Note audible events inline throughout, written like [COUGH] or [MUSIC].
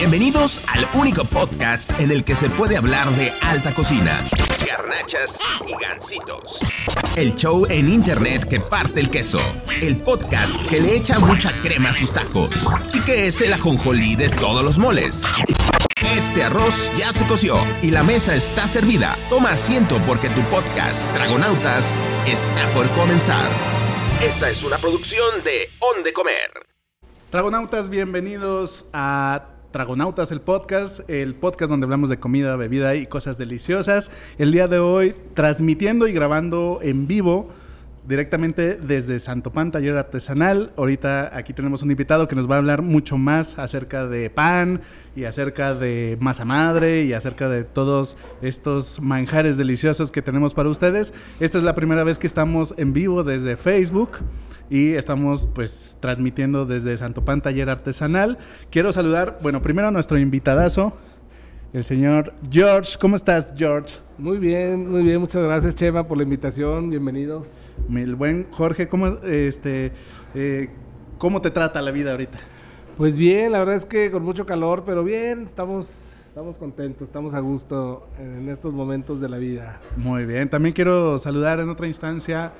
Bienvenidos al único podcast en el que se puede hablar de alta cocina, garnachas y gansitos. El show en internet que parte el queso. El podcast que le echa mucha crema a sus tacos. Y que es el ajonjolí de todos los moles. Este arroz ya se coció y la mesa está servida. Toma asiento porque tu podcast, Dragonautas, está por comenzar. Esta es una producción de On de Comer. Dragonautas, bienvenidos a Dragonautas, el podcast, el podcast donde hablamos de comida, bebida y cosas deliciosas. El día de hoy transmitiendo y grabando en vivo directamente desde Santo Pan, taller artesanal. Ahorita aquí tenemos un invitado que nos va a hablar mucho más acerca de pan y acerca de masa madre y acerca de todos estos manjares deliciosos que tenemos para ustedes. Esta es la primera vez que estamos en vivo desde Facebook y estamos pues transmitiendo desde Santo Pan Taller Artesanal. Quiero saludar, bueno, primero a nuestro invitadazo, el señor George. ¿Cómo estás, George? Muy bien, muy bien. Muchas gracias, Chema, por la invitación. Bienvenidos. El buen Jorge, ¿cómo, este, eh, ¿cómo te trata la vida ahorita? Pues bien, la verdad es que con mucho calor, pero bien, estamos, estamos contentos, estamos a gusto en estos momentos de la vida. Muy bien, también quiero saludar en otra instancia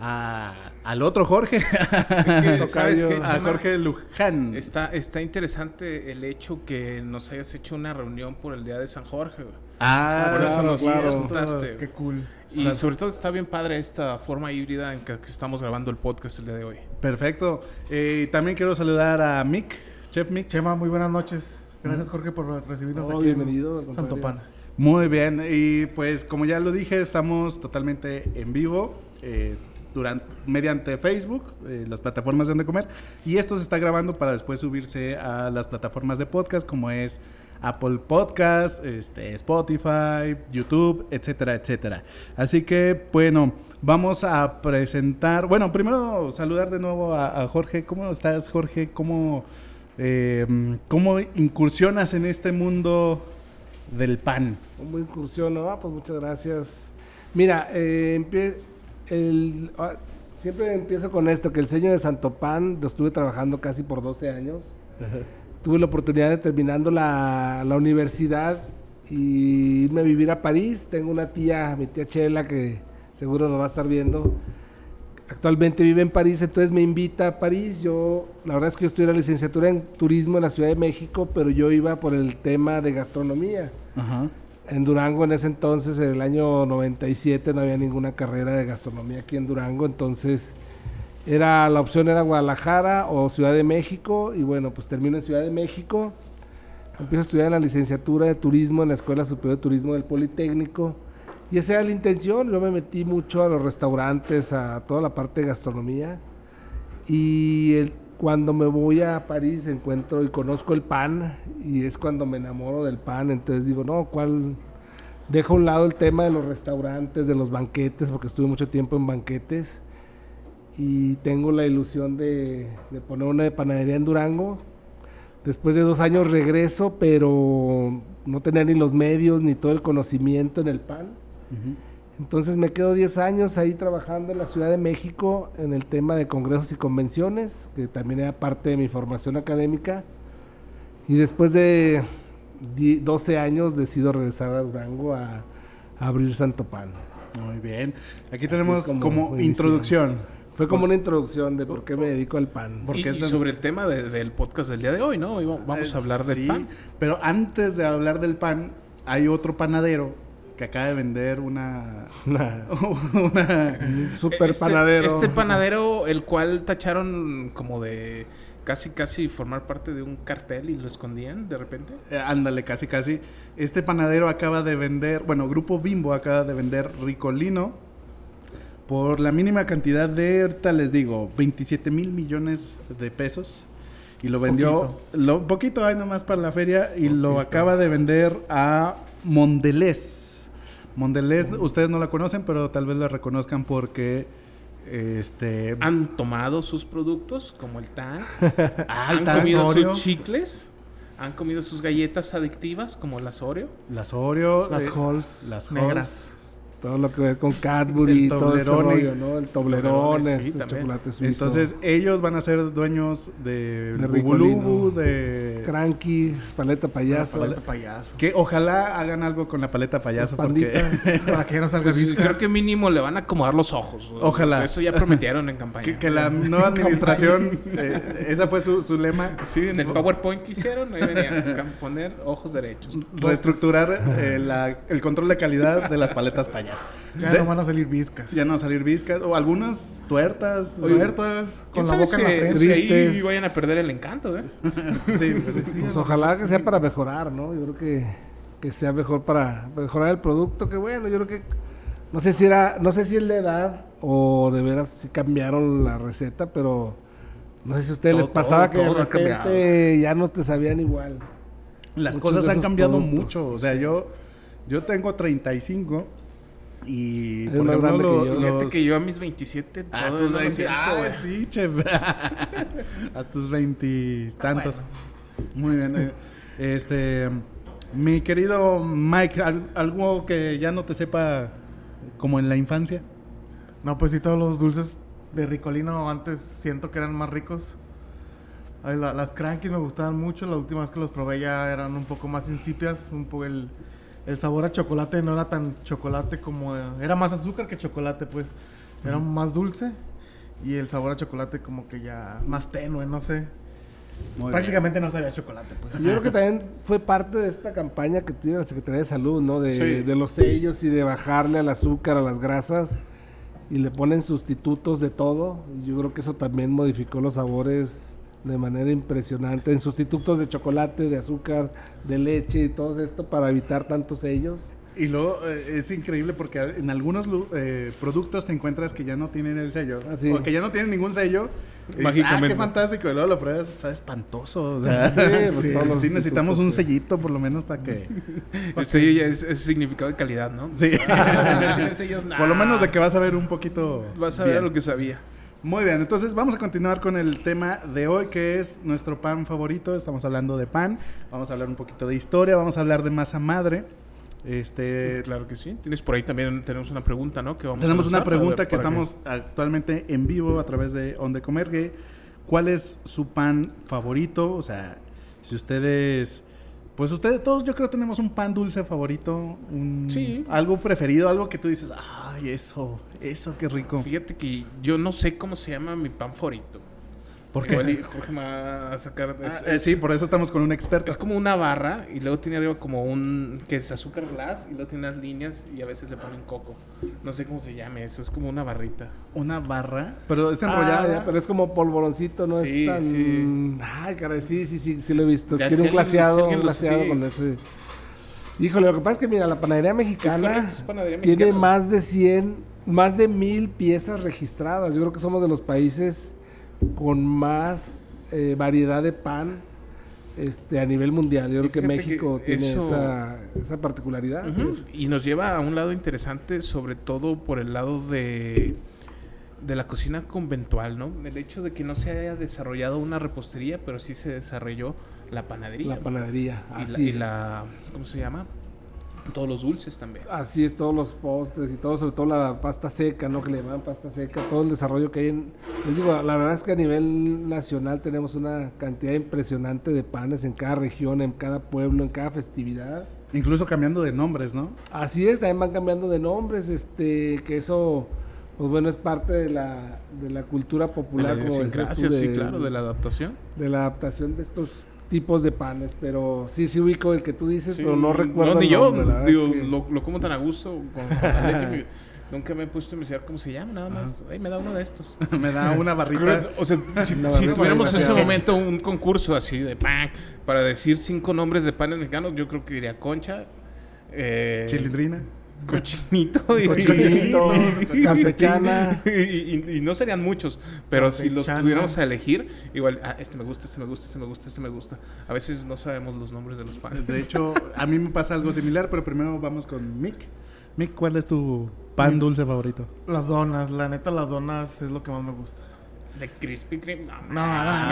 a, al otro Jorge, [LAUGHS] ¿sabes qué, a? Jorge Luján. Está, está interesante el hecho que nos hayas hecho una reunión por el Día de San Jorge. güey. Ah, Por eso nos claro. juntaste. Qué cool. Y sobre todo está bien padre esta forma híbrida en que, que estamos grabando el podcast el día de hoy. Perfecto. Eh, también quiero saludar a Mick, Chef Mick. Chema, muy buenas noches. Gracias, Jorge, por recibirnos No, aquí bienvenido, en Santo. Pan. Muy bien, y pues como ya lo dije, estamos totalmente en vivo eh, mediante Facebook, eh, las plataformas de donde comer, y esto se está grabando para después subirse a las plataformas de podcast como es Apple Podcast, este, Spotify, YouTube, etcétera, etcétera. Así que bueno, vamos a presentar, bueno, primero saludar de nuevo a, Jorge. ¿Cómo estás, Jorge? ¿Cómo, eh, ¿Cómo incursionas en este mundo del pan? Como incursión, ¿no? Ah, pues muchas gracias. Mira, eh, el, ah, siempre empiezo con esto, que el sueño de Santo Pan lo estuve trabajando casi por 12 años. Tuve la oportunidad de terminando la, la universidad y irme a vivir a París. Tengo una tía, mi tía Chela, que seguro lo va a estar viendo. Actualmente vive en París, entonces me invita a París. Yo, la verdad es que yo estudié la licenciatura en turismo en la Ciudad de México, pero yo iba por el tema de gastronomía. Ajá. En Durango en ese entonces, en el año 97, no había ninguna carrera de gastronomía aquí en Durango, entonces era la opción era Guadalajara o Ciudad de México y bueno, pues termino en Ciudad de México. Empiezo a estudiar la licenciatura de turismo en la Escuela Superior de Turismo del Politécnico y esa era la intención. Yo me metí mucho a los restaurantes, a toda la parte de gastronomía y el- cuando me voy a París encuentro y conozco el pan y es cuando me enamoro del pan. Entonces digo, no, ¿cuál? Dejo a un lado el tema de los restaurantes, de los banquetes, porque estuve mucho tiempo en banquetes y tengo la ilusión de, de poner una panadería en Durango. Después de dos años regreso, pero no tenía ni los medios ni todo el conocimiento en el pan. Entonces me quedo 10 años ahí trabajando en la Ciudad de México en el tema de congresos y convenciones, que también era parte de mi formación académica. Y después de die- 12 años decido regresar a Durango a, a abrir Santo Pan. Muy bien. Aquí tenemos como introducción. Fue como una introducción de por qué me dedico al pan. Porque y, es y sobre el tema de- del podcast del día de hoy, ¿no? Hoy vamos a hablar del Sí, pan. Pero antes de hablar del pan, hay otro panadero que acaba de vender una... [LAUGHS] una [LAUGHS] Un super Este- panadero. Este panadero, el cual tacharon como de casi casi formar parte de un cartel y lo escondían de repente. eh, ándale, casi casi. Este panadero acaba de vender, bueno, Grupo Bimbo acaba de vender Ricolino por la mínima cantidad de, ahorita les digo, 27 mil millones de pesos. Y lo vendió, Poquito. lo, poquito hay nomás para la feria, y lo acaba de vender a Mondelez. Mondelez, ustedes no la conocen, pero tal vez la reconozcan porque este Han tomado sus productos como el tan, Ah, [LAUGHS] han Tang, comido Oreo. sus chicles, han comido sus galletas adictivas como las Oreo. las Oreo, Las eh, Halls las negras. Todo lo que ver con Cadbury, El todo este rollo, ¿no? El Toblerone, sí, chocolates suizos. Entonces, ellos van a ser dueños de, De Bubu Lubu, Ricolino. de... Cranky, paleta payaso. Paleta payaso. Que ojalá hagan algo con la paleta payaso porque... [LAUGHS] Para que no salga Pues, creo que mínimo le van a acomodar los ojos. Ojalá. Eso ya prometieron en campaña. Que, que la nueva administración, eh, esa fue su, su lema, Sí, en el PowerPoint que hicieron, ahí venía poner ojos derechos. reestructurar eh, la- el control de calidad de las paletas payaso. Ya De- no van a salir viscas. ya no salir viscas, o algunas tuertas. Tuertas, ¿Quién con la boca en la si- frente. si ahí vayan a perder el encanto, ¿eh? [LAUGHS] Sí, pues sí. Pues ojalá que sea para mejorar, ¿no? Yo creo que, que sea mejor para mejorar el producto, que bueno, yo creo que no sé si era, no sé si es la edad o de veras si cambiaron la receta, pero no sé si a ustedes les Todo, pasaba todo, que todo de repente ya no te sabían igual. Las Muchos cosas han cambiado productos. mucho. O sea, yo, yo tengo 35 y Es por más ejemplo grande lo- que yo. Fíjate los- que yo a mis 27 a todo tus no lo 20 siento, ah, sí, chef. [LAUGHS] a tus 20 tantos. Muy bien. eh, Este, mi querido Mike, ¿al- algo que ya no te sepa como en la infancia. No, pues sí, todos los dulces de Ricolino antes siento que eran más ricos. Ay, la- las crankies me gustaban mucho. La última vez que los probé ya eran un poco más insipias. Un poco el, el sabor a chocolate no era tan chocolate como... Era más azúcar que chocolate, pues. Era más dulce. Y el sabor a chocolate como que ya más tenue, no sé. Muy Prácticamente no sabía chocolate, pues. Yo creo que [LAUGHS] también fue parte de esta campaña que tiene la Secretaría de Salud, ¿no? De, Sí. de los sellos y de bajarle al azúcar, a las grasas y le ponen sustitutos de todo. Yo creo que eso también modificó los sabores de manera impresionante. En sustitutos de chocolate, de azúcar, de leche y todo esto para evitar tantos sellos. Y luego eh, es increíble porque en algunos eh, productos te encuentras que ya no tienen el sello. Ah, sí. O que ya no tienen ningún sello. Y dices, ah, qué fantástico. Y luego lo pruebas, sabe espantoso. O sea, Sí, pues, [LAUGHS] sí, los sí necesitamos un sellito por lo menos para que... El sello ya es, es significado de calidad, ¿no? Sí. [LAUGHS] sellos, por lo menos de que vas a ver un poquito... Vas a ver bien. lo que sabía. Muy bien, entonces vamos a continuar con el tema de hoy que es nuestro pan favorito. Estamos hablando de pan, vamos a hablar un poquito de historia, vamos a hablar de masa madre. Este, Claro que sí. Tienes por ahí también, tenemos una pregunta, ¿no? Que vamos a tenemos una pregunta ver, que estamos actualmente en vivo a través de On de Comer. ¿Cuál es su pan favorito? O sea, si ustedes, pues ustedes todos yo creo tenemos un pan dulce favorito, un, Sí. algo preferido, algo que tú dices, ay, eso, eso qué rico. Fíjate que yo no sé cómo se llama mi pan favorito. ¿Por qué? Igual y Jorge me va a sacar. Ah, es- eh, es- sí, por eso estamos con un experto. Es como una barra y luego tiene arriba como un que es azúcar glass y luego tiene unas líneas y a veces le ponen coco. No sé cómo se llame, eso es como una barrita. Una barra, pero es Ah, enrollada. ya, pero es como polvoroncito, no Sí, es tan... sí. Ay, caray, sí, sí, sí, sí lo he visto. Ya, Tiene si un glaseado, si un glaseado sí. con ese... Híjole, lo que pasa es que mira, la panadería mexicana correcto, es panadería tiene mexicana. más de 100, más de mil piezas registradas. Yo creo que somos de los países con más eh, variedad de pan este, a nivel mundial. Yo Y creo que México que tiene eso- esa, esa particularidad. Y nos lleva a un lado interesante, sobre todo por el lado de, de la cocina conventual, ¿no? El hecho de que no se haya desarrollado una repostería, pero sí se desarrolló la panadería. La panadería, y, así la, y la- ¿Cómo se llama? Todos los dulces también. Así es, todos los postres y todo, sobre todo la pasta seca, ¿no? Que le llaman pasta seca, todo el desarrollo que hay en... Les digo, la verdad es que a nivel nacional tenemos una cantidad impresionante de panes en cada región, en cada pueblo, en cada festividad. Incluso cambiando de nombres, ¿no? Así es, también van cambiando de nombres, este, que eso, pues bueno, es parte de la, de la cultura De popular, la como decías tú, idiosincrasia, sí, de- claro, de la adaptación. de la adaptación de estos tipos de panes, pero sí, sí ubico el que tú dices, Sí, pero no recuerdo ni el yo, nombre, digo, es que- lo, lo como tan a gusto con, con la leche. [LAUGHS] me- nunca me he puesto a investigar cómo se llama, nada más. Ay, me da uno de estos. [LAUGHS] Me da una barrita. O sea, [LAUGHS] si, si tuviéramos en ese momento un concurso así de pan para decir cinco nombres de panes mexicanos, yo creo que diría concha, eh, Chilindrina. Cochinito y, Cochinito, y- campechana. [LAUGHS] y, y- y no serían muchos, pero si los tuviéramos a elegir, igual, ah, este me gusta, este me gusta, este me gusta, este me gusta. A veces no sabemos los nombres de los panes. De hecho, a mí me pasa algo similar, pero primero vamos con Mick. Mick, ¿cuál es tu pan dulce favorito? Las donas, la neta, las donas es lo que más me gusta. De Krispy Kreme, no, No, no, no, no,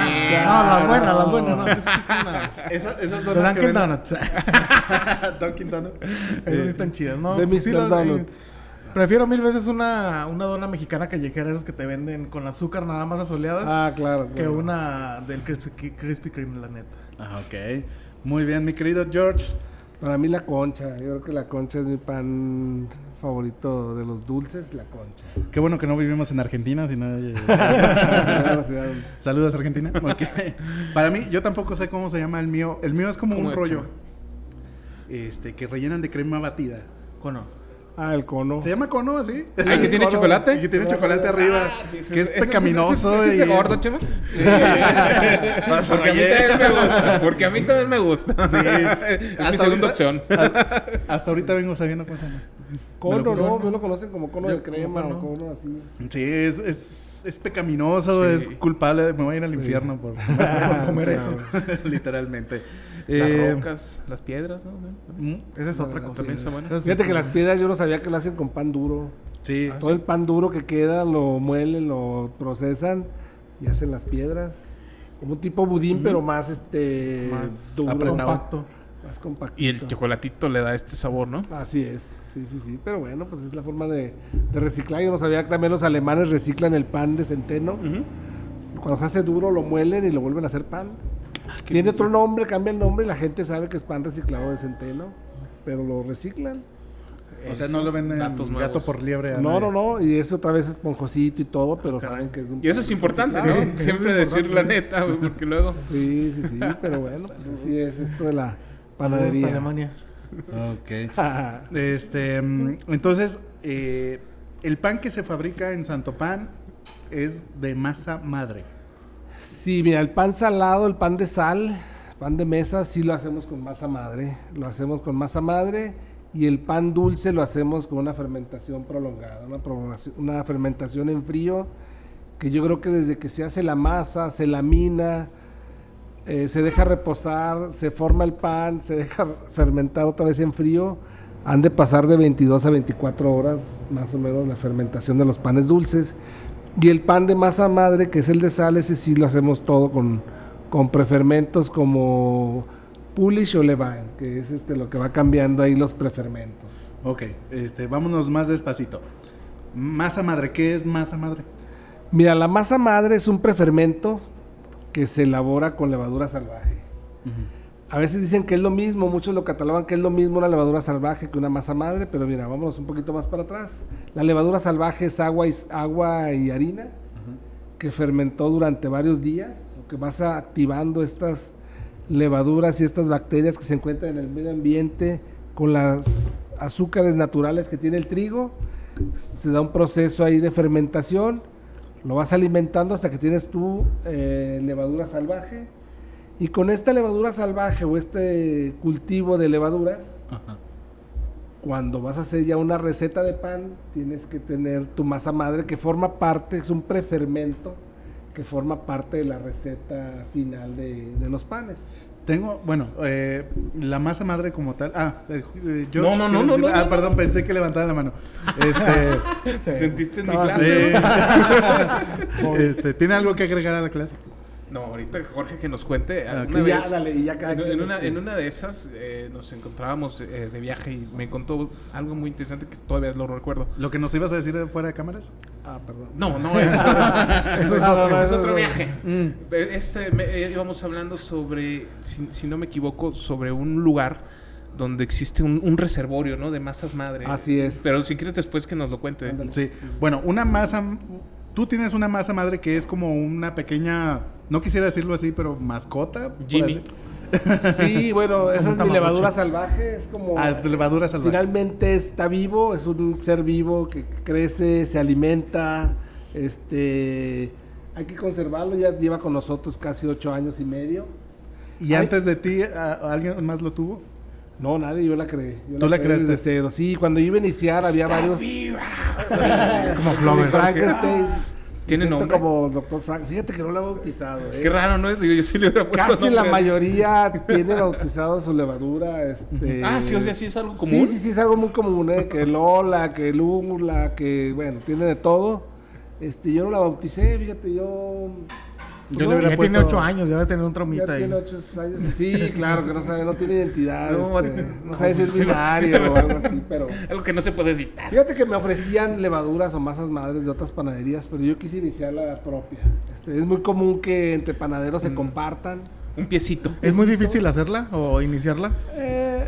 las buenas, las buenas, no, Krispy Kreme, no. [LAUGHS] Esa- esas De donas que Dunkin' Donuts. [LAUGHS] Dunkin' Donuts. Esas sí están chidas, ¿no? De Mr. Sí las- Donuts. Prefiero mil veces una, una dona mexicana callejera, esas que te venden con azúcar nada más asoleadas, Ah, claro. que una del Krispy, Krispy Kreme, la neta. Ah, ok. Muy bien, mi querido George. Para mí la concha. Yo creo que la concha es mi pan favorito de los dulces, la concha. Qué bueno que no vivimos en Argentina, sino... La [LAUGHS] ciudad donde- Saludos, Argentina. Ok. Para mí, yo tampoco sé cómo se llama el mío. El mío es como ¿Cómo un rollo. Este, que rellenan de crema batida. Cono. Ah, el cono. ¿Se llama cono así? Ay, que tiene Cono. chocolate. Y que tiene chocolate arriba. Ah, sí, sí, que es pecaminoso. ese- ese- ese y- gordo, chema. Vas a Porque a mí también me gusta. Porque a mí también me gusta. Sí. [LAUGHS] es mi Hasta segunda ahorita- opción. Hasta, hasta ahorita vengo sabiendo cómo se llama. Cono, no, no lo conocen como cono Yo de crema o cono. cono así. Sí, es, es, es pecaminoso, Sí. es culpable. Me voy a ir al infierno por, [LAUGHS] [LAUGHS] por comer eso. [LAUGHS] Literalmente. Las Eh, rocas, las piedras, ¿no? mm, Esa es otra cosa. Sí Fíjate que las piedras yo no sabía que lo hacen con pan duro. Sí. Todo el pan duro que queda lo muelen, lo procesan y hacen las piedras. Como un tipo budín, pero más este Más duro, compacto. más compacto. Y el chocolatito le da este sabor, ¿no? Así es, sí, sí, sí. Pero bueno, pues es la forma de, de reciclar. Yo no sabía que también los alemanes reciclan el pan de centeno. Cuando se hace duro lo muelen y lo vuelven a hacer pan. Tiene otro nombre, cambia el nombre y la gente sabe que es pan reciclado de centeno. Pero lo reciclan. O sea, no lo venden Datos gato nuevos. por liebre. a No, nadie. no, no. Y es otra vez esponjosito y todo, pero saben que es un Y eso es importante, ¿no? [LAUGHS] Sí, Siempre es decir la neta, porque luego... Sí, sí, sí. Pero [LAUGHS] bueno, pues así es esto de la panadería. hasta Alemania. Ok. [LAUGHS] Este, mm, entonces, eh, el pan que se fabrica en Santo Pan es de masa madre. Sí, mira, el pan salado, el pan de sal, pan de mesa, sí lo hacemos con masa madre. Lo hacemos con masa madre y el pan dulce lo hacemos con una fermentación prolongada, una, prolongación- una fermentación en frío que yo creo que desde que se hace la masa, se lamina, eh, se deja reposar, se forma el pan, se deja fermentar otra vez en frío, han de pasar de 22 a 24 horas más o menos la fermentación de los panes dulces. Y el pan de masa madre, que es el de sal, ese sí lo hacemos todo con, con prefermentos como Pulish o Levine, que es este lo que va cambiando ahí los prefermentos. Ok, este, vámonos más despacito. Masa madre, ¿qué es masa madre? Mira, la masa madre es un prefermento que se elabora con levadura salvaje. A veces dicen que es lo mismo, muchos lo catalogan que es lo mismo una levadura salvaje que una masa madre, pero mira, vámonos un poquito más para atrás. La levadura salvaje es agua y, agua y harina que fermentó durante varios días, que vas activando estas levaduras y estas bacterias que se encuentran en el medio ambiente con las azúcares naturales que tiene el trigo. Se da un proceso ahí de fermentación, lo vas alimentando hasta que tienes tu eh, levadura salvaje. Y con esta levadura salvaje o este cultivo de levaduras, cuando vas a hacer ya una receta de pan, tienes que tener tu masa madre que forma parte, es un prefermento que forma parte de la receta final de, de los panes. Tengo, bueno, eh, la masa madre como tal. Ah, eh, George, No, no, no, ¿quieres no, no, Ah, no, perdón, pensé que levantaba la mano. [LAUGHS] Este, ¿Sentiste en mi clase? sí. [LAUGHS] este, ¿Tiene algo que agregar a la clase? No, ahorita Jorge que nos cuente. Ah, ya, vez, dale, y ya cada en, quien, en una, este. en una de esas eh, nos encontrábamos eh, de viaje y me contó algo muy interesante que todavía lo recuerdo. ¿Lo que nos ibas a decir fuera de cámaras? Ah, perdón. No, no, [LAUGHS] eso, eso es, otro, ese es otro viaje. Mm. Me- eh, íbamos hablando sobre, si, si no me equivoco, sobre un lugar donde existe un, un reservorio, ¿no? De masas madre. Así es. Pero si quieres después que nos lo cuente. Ándale. Sí. Bueno, una masa. Tú tienes una masa madre que es como una pequeña. No quisiera decirlo así, pero mascota. Jimmy. [LAUGHS] Sí, bueno, [LAUGHS] esa es mi levadura salvaje, es como... Ah, de levadura salvaje. Finalmente está vivo, es un ser vivo que crece, se alimenta, este... Hay que conservarlo, ya lleva con nosotros casi ocho años y medio. ¿Y Ay. antes de ti, alguien más lo tuvo? No, nadie, yo la creé. Yo ¿Tú la creé desde cero. Sí, cuando yo iba a iniciar había varios... Es como Flower. Frankenstein. ¿Tiene nombre? como Dr. Frank. Fíjate que no lo he bautizado. ¿eh? Qué raro, ¿no? Digo, yo sí le hubiera puesto Casi la mayoría tiene bautizado su levadura. Este... Ah, sí, o sea, sí es algo común. Sí, sí, sí, es algo muy común, ¿eh? Que Lola, que Lula, que, bueno, tiene de todo. Este, yo no la bauticé, fíjate, yo Yo No, le Ya tiene ocho años, ya debe tener un Ya traumita ahí. tiene ocho años. Sí, claro, que no sabe, no tiene identidad. No, este, no. no sabe si es binario o algo así, [LAUGHS] pero. Algo que no se puede editar. Fíjate que me ofrecían levaduras o masas madres de otras panaderías, pero yo quise iniciar la propia. Este, es muy común que entre panaderos Mm. se compartan. Un piecito. ¿Es muy difícil hacerla o iniciarla? Eh,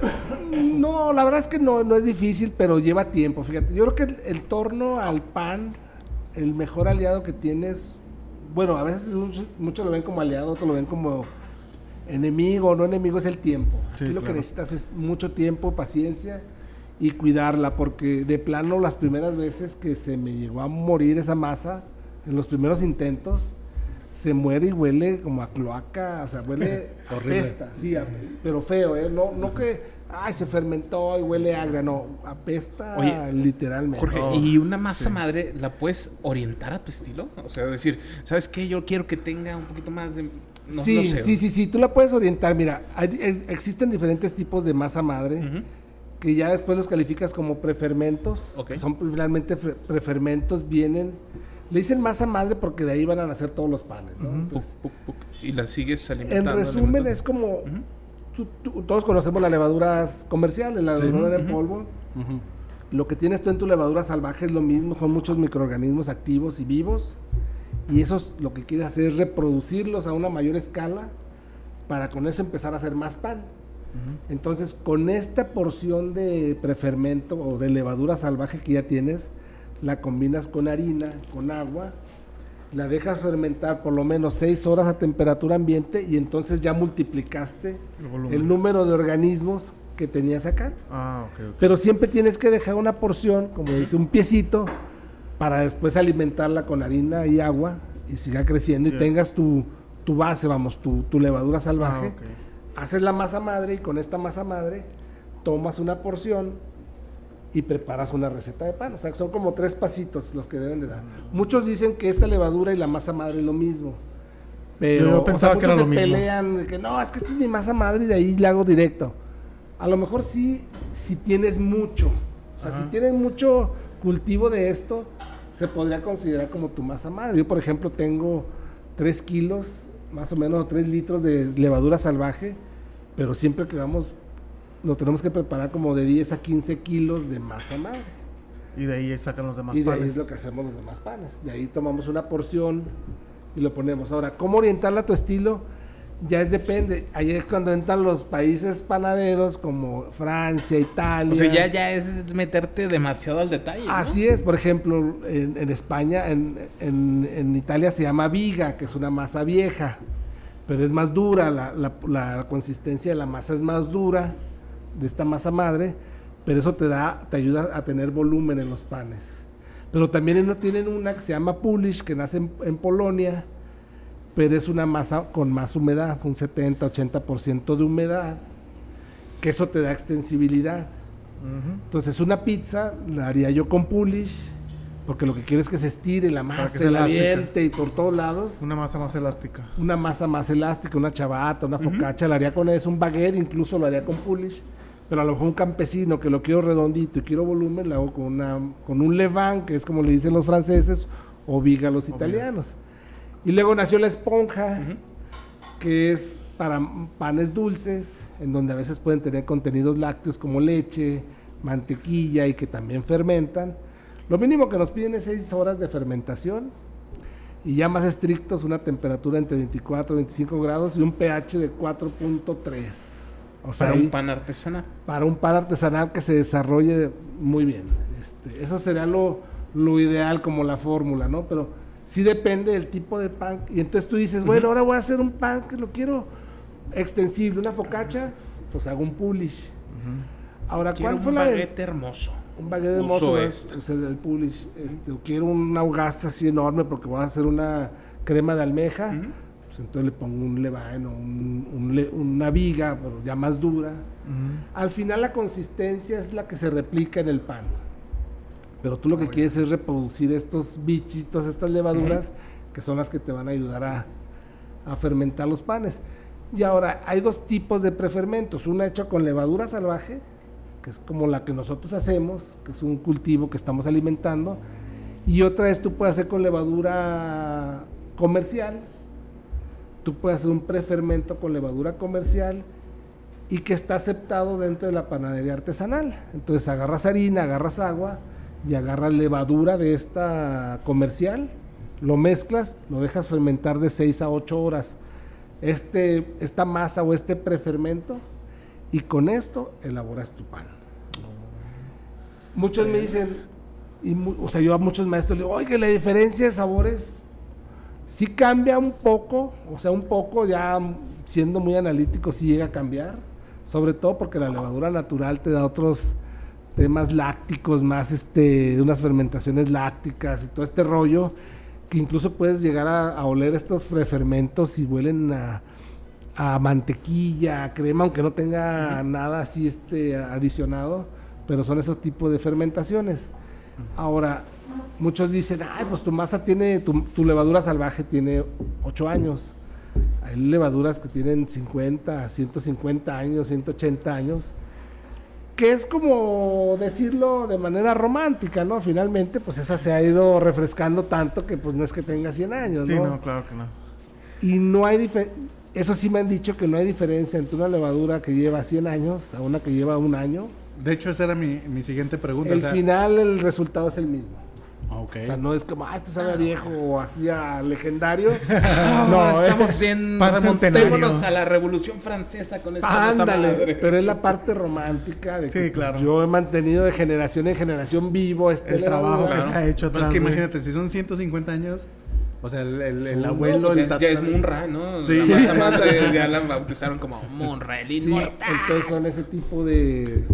no, la verdad es que no, no es difícil, pero lleva tiempo. Fíjate, yo creo que el, el torno al pan, el mejor aliado que tienes, bueno, a veces muchos lo ven como aliado, otros lo ven como enemigo, no enemigo, es el tiempo. Sí, Aquí lo que necesitas es mucho tiempo, paciencia y cuidarla, porque de plano las primeras veces que se me llegó a morir esa masa, en los primeros intentos, se muere y huele como a cloaca, o sea, huele [LAUGHS] Horrible. apesta, sí, a- pero feo, ¿eh? No, no que, ay, se fermentó y huele agria, no, apesta Oye, literalmente. Jorge, Oh, ¿y una masa madre la puedes orientar a tu estilo? O sea, decir, ¿sabes qué? Yo quiero que tenga un poquito más de... No, sí, no sé. sí, sí, sí, tú la puedes orientar, mira, hay- es- existen diferentes tipos de masa madre. Que ya después los calificas como prefermentos. Ok. Son finalmente fre- prefermentos, vienen. Le dicen masa madre porque de ahí van a nacer todos los panes. ¿no? Puc, Entonces, puc, puc, y la sigues en alimentando. resumen, alimentando. es como. Tú- tú- todos conocemos las levaduras comerciales, la levadura en polvo. Ujú. Lo que tienes tú en tu levadura salvaje es lo mismo, son muchos microorganismos activos y vivos. Y eso es- lo que quieres hacer es reproducirlos a una mayor escala para con eso empezar a hacer más pan. Entonces, con esta porción de prefermento o de levadura salvaje que ya tienes, la combinas con harina, con agua, la dejas fermentar por lo menos 6 horas a temperatura ambiente y entonces ya multiplicaste El número de organismos que tenías acá. Ah. Pero siempre tienes que dejar una porción, como dice, un piecito, para después alimentarla con harina y agua y siga creciendo Sí. y tengas tu, tu base, vamos, tu, tu levadura salvaje. Ah, ok. Haces la masa madre y con esta masa madre tomas una porción y preparas una receta de pan. O sea, son como tres pasitos los que deben de dar. Muchos dicen que esta levadura y la masa madre es lo mismo. Pero Yo o sea, pensaba que era muchos lo se mismo. pelean de que no, es que esta es mi masa madre y de ahí le hago directo. A lo mejor sí, si tienes mucho. O sea, si tienes mucho cultivo de esto, se podría considerar como tu masa madre. Yo, por ejemplo, tengo 3 kilos, más o menos 3 litros de levadura salvaje, pero siempre que vamos, lo tenemos que preparar como de 10 a 15 kilos de masa madre. Y de ahí sacan los demás Y de ahí panes. es lo que hacemos los demás panes. De ahí tomamos una porción y lo ponemos. Ahora, ¿cómo orientarla a tu estilo? Ya es depende. Ahí es cuando entran los países panaderos como Francia, Italia. O sea, ya, ya es meterte demasiado al detalle. ¿no? Así es, por ejemplo, en, en España, en, en- en Italia se llama viga, que es una masa vieja, pero es más dura, la, la- la consistencia de la masa es más dura, de esta masa madre, pero eso te da, te ayuda a tener volumen en los panes. Pero también no tienen una que se llama Polish, que nace en, en Polonia, pero es una masa con más humedad, un 70-80% de humedad, que eso te da extensibilidad. Entonces una pizza la haría yo con pulish, porque lo que quiero es que se estire la Para que masa, sea el elástica. y por todos lados. Una masa más elástica. Una masa más elástica, una chabata, una focaccia, la haría con eso, un baguette incluso lo haría con pulish. Pero a lo mejor un campesino que lo quiero redondito y quiero volumen, lo hago con, una, con un levain, que es como le dicen los franceses, o viga a los italianos. Y luego nació la esponja, que es para panes dulces, en donde a veces pueden tener contenidos lácteos como leche, mantequilla y que también fermentan. Lo mínimo que nos piden es 6 horas de fermentación y ya más estrictos una temperatura entre 24 y 25 grados y un pH de 4.3. O sea, Para un pan artesanal. para un pan artesanal que se desarrolle muy bien. Este, eso sería lo, lo ideal como la fórmula, ¿no? Pero sí depende del tipo de pan. Y entonces tú dices, bueno, ahora voy a hacer un pan que lo quiero extensible, una focaccia, pues hago un pulish. Ahora, Quiero ¿cuál fue un la de- baguette hermoso. un mozo, ¿verdad? este. Pues el, el Polish. Este, quiero una hogaza así enorme porque voy a hacer una crema de almeja. Pues entonces le pongo un levain o un- un le- una viga, pero ya más dura. Al final la consistencia es la que se replica en el pan. Pero tú lo que quieres es reproducir estos bichitos, estas levaduras, que son las que te van a ayudar a, a fermentar los panes. Y ahora, hay dos tipos de prefermentos. Una hecha con levadura salvaje, que es como la que nosotros hacemos, que es un cultivo que estamos alimentando. Y otra es tú puedes hacer con levadura comercial, tú puedes hacer un prefermento con levadura comercial y que está aceptado dentro de la panadería artesanal. Entonces agarras harina, agarras agua y agarras levadura de esta comercial, lo mezclas, lo dejas fermentar de 6 a 8 horas. Este, esta masa o este prefermento y con esto elaboras tu pan. Muchos me dicen, y o sea, yo a muchos maestros le digo, oye, la diferencia de sabores sí cambia un poco, o sea, un poco ya siendo muy analítico sí llega a cambiar, sobre todo porque la levadura natural te da otros temas lácticos, más este, unas fermentaciones lácticas y todo este rollo, que incluso puedes llegar a, a oler estos prefermentos y huelen a, a mantequilla, a crema, aunque no tenga nada así este adicionado, pero son esos tipos de fermentaciones. Ahora, muchos dicen, ay, pues tu masa tiene, tu, tu levadura salvaje tiene 8 años. Hay levaduras que tienen 50, 150 años, 180 años, que es como decirlo de manera romántica, ¿no? Finalmente, pues esa se ha ido refrescando tanto que pues no es que tenga 100 años, Sí, ¿no? no, claro que no. Y no hay diferencia. Eso sí me han dicho que no hay diferencia entre una levadura que lleva 100 años a una que lleva un año. De hecho, esa era mi, mi siguiente pregunta. O sea- final, el resultado es el mismo. O sea, no es como, ah, este sabe a viejo o así a legendario. [LAUGHS] No, estamos es, en pan remontémonos a la Revolución Francesa con esta ándale. madre. Pero es la parte romántica de que Sí, claro. yo he mantenido de generación en generación vivo este El trabajo que se ha hecho Pero es que imagínate, si son 150 años, o sea, el, el- abuelo, pues el es- ya es Munra, ¿no? Sí. La masa [LAUGHS] madre ya la bautizaron como Munra, el Sí, inmortal. entonces son ese tipo de...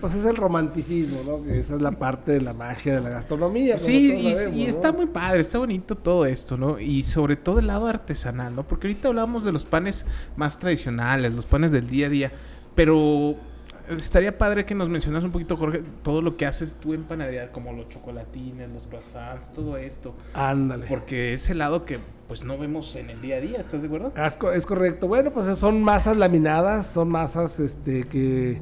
Pues es el romanticismo, ¿no? Que esa es la parte de la magia de la gastronomía. Sí, y, sabemos, y ¿no? está muy padre, está bonito todo esto, ¿no? Y sobre todo el lado artesanal, ¿no? Porque ahorita hablamos de los panes más tradicionales, los panes del día a día, pero estaría padre que nos mencionas un poquito, Jorge, todo lo que haces tú en panadería, como los chocolatines, los croissants, todo esto. Ándale. Porque es el lado que pues no vemos en el día a día, ¿estás de acuerdo? Es, co- es correcto. Bueno, pues son masas laminadas, son masas este, que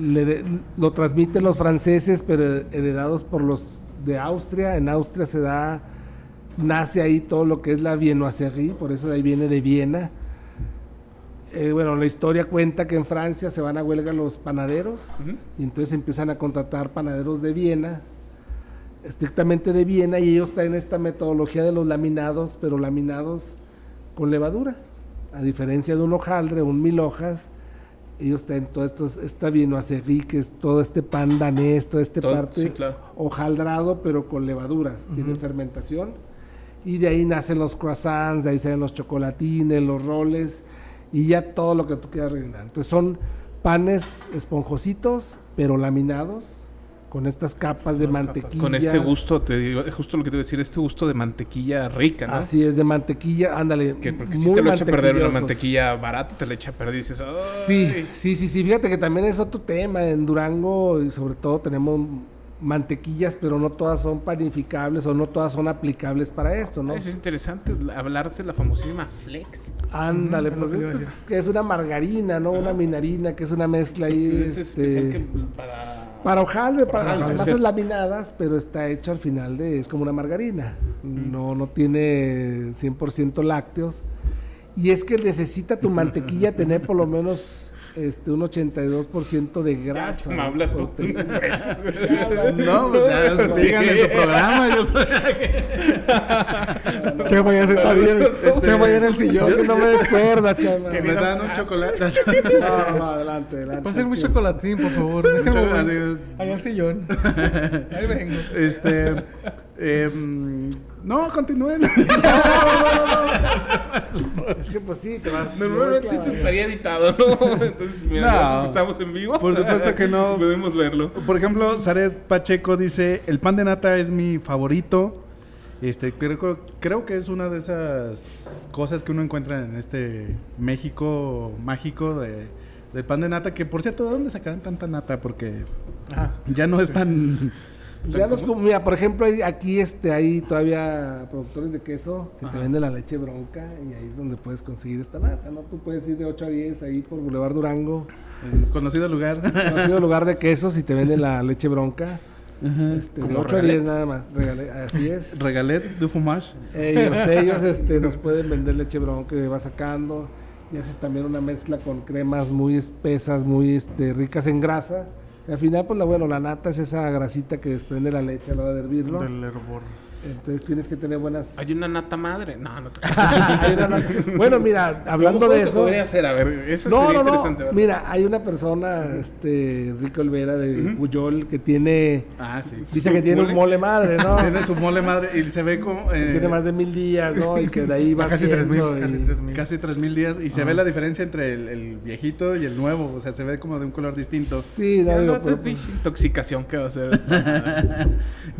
le- lo transmiten los franceses, pero heredados por los de Austria. En Austria se da, nace ahí todo lo que es la viennoiserie, por eso de ahí viene de Viena. Eh, bueno, la historia cuenta que en Francia se van a huelga los panaderos y entonces empiezan a contratar panaderos de Viena, estrictamente de Viena, y ellos traen esta metodología de los laminados, pero laminados con levadura. A diferencia de un hojaldre, un mil hojas, ellos traen todo esto, esta viennoiserie, que es todo este pan danés, toda esta Todo- parte sí, claro. hojaldrado, pero con levaduras, tienen fermentación. Y de ahí nacen los croissants, de ahí salen los chocolatines, los roles, y ya todo lo que tú quieras rellenar. Entonces son panes esponjositos, pero laminados, con estas capas de Las capas. mantequilla. Con este gusto, te digo, justo lo que te iba a decir, este gusto de mantequilla rica, ¿no? Así es, de mantequilla, ándale. Que porque si te lo echa a perder una mantequilla barata, te la echa a perder y dices, "Ay". Sí, sí, sí, sí. Fíjate que también es otro tema. En Durango, y sobre todo, tenemos mantequillas, pero no todas son panificables o no todas son aplicables para esto, ¿no? Eso es interesante, hablar de la famosísima flex. Ándale, pues que esto es, que es una margarina, ¿no? Una minarina, que es una mezcla ahí. Es este, especial que para... Para hojaldre, para, hojaldre, masas laminadas, pero está hecho al final de, es como una margarina. No, no tiene 100% lácteos. Y es que necesita tu mantequilla tener por lo menos este, un 82% de grasa. me ¿no? habla tú. No, pues ya, Eso sí. sigan en su programa. Yo soy... Chema ya se está bien. Chema ya en el sillón. Que no me descuerda, chama. Me dan un chocolate. [LAUGHS] No, no, adelante, adelante. Pasen Es un que- chocolatín, por favor. Déjenme Allá al sillón. [LAUGHS] Ahí vengo. Este. em, no, continúen. [LAUGHS] [LAUGHS] Es que pues sí, te vas. Normalmente esto estaría editado, ¿no? Entonces, mira, No. estamos en vivo. Por supuesto que no. [LAUGHS] Podemos verlo. Por ejemplo, Zaret Pacheco dice: El pan de nata es mi favorito. Este, creo, creo que es una de esas cosas que uno encuentra en este México mágico de, del pan de nata. Que por cierto, ¿de dónde sacarán tanta nata? Porque Ajá. ya no es tan. Ya los como, mira, por ejemplo, aquí este, hay todavía productores de queso que te venden la leche bronca y ahí es donde puedes conseguir esta nata, ¿no? Tú puedes ir de 8 a 10 ahí por Boulevard Durango, conocido lugar. conocido [LAUGHS] lugar de quesos y te venden la leche bronca. Este, de Como 8 a regalet. 10 nada más. Regale- así es. [LAUGHS] Regalet du fromage. Ellos, ellos [LAUGHS] este, nos pueden vender leche bronca que va sacando. Y haces también una mezcla con cremas muy espesas, muy este, ricas en grasa. Al final, pues la, bueno, la nata es esa grasita que desprende la leche a la hora de hervirlo. Del hervor. Entonces tienes que tener buenas... Hay una nata madre. No, no te... [LAUGHS] Bueno, mira, hablando ¿Cómo de se eso... podría hacer? A ver, eso No, sería no, no. interesante. ¿verdad? Mira, hay una persona, este, Rico Olvera de Puyol, que tiene... Ah, sí. Dice que tiene un mole madre, ¿no? Tiene su mole madre y se ve como... eh, tiene más de mil días, ¿no? Y que de ahí va Casi 3000, haciendo casi y- 3000. Casi 3000 días y se ve la diferencia entre el, el viejito y el nuevo. O sea, se ve como de un color distinto. Sí, no, pero, pinche intoxicación que va a ser. [LAUGHS]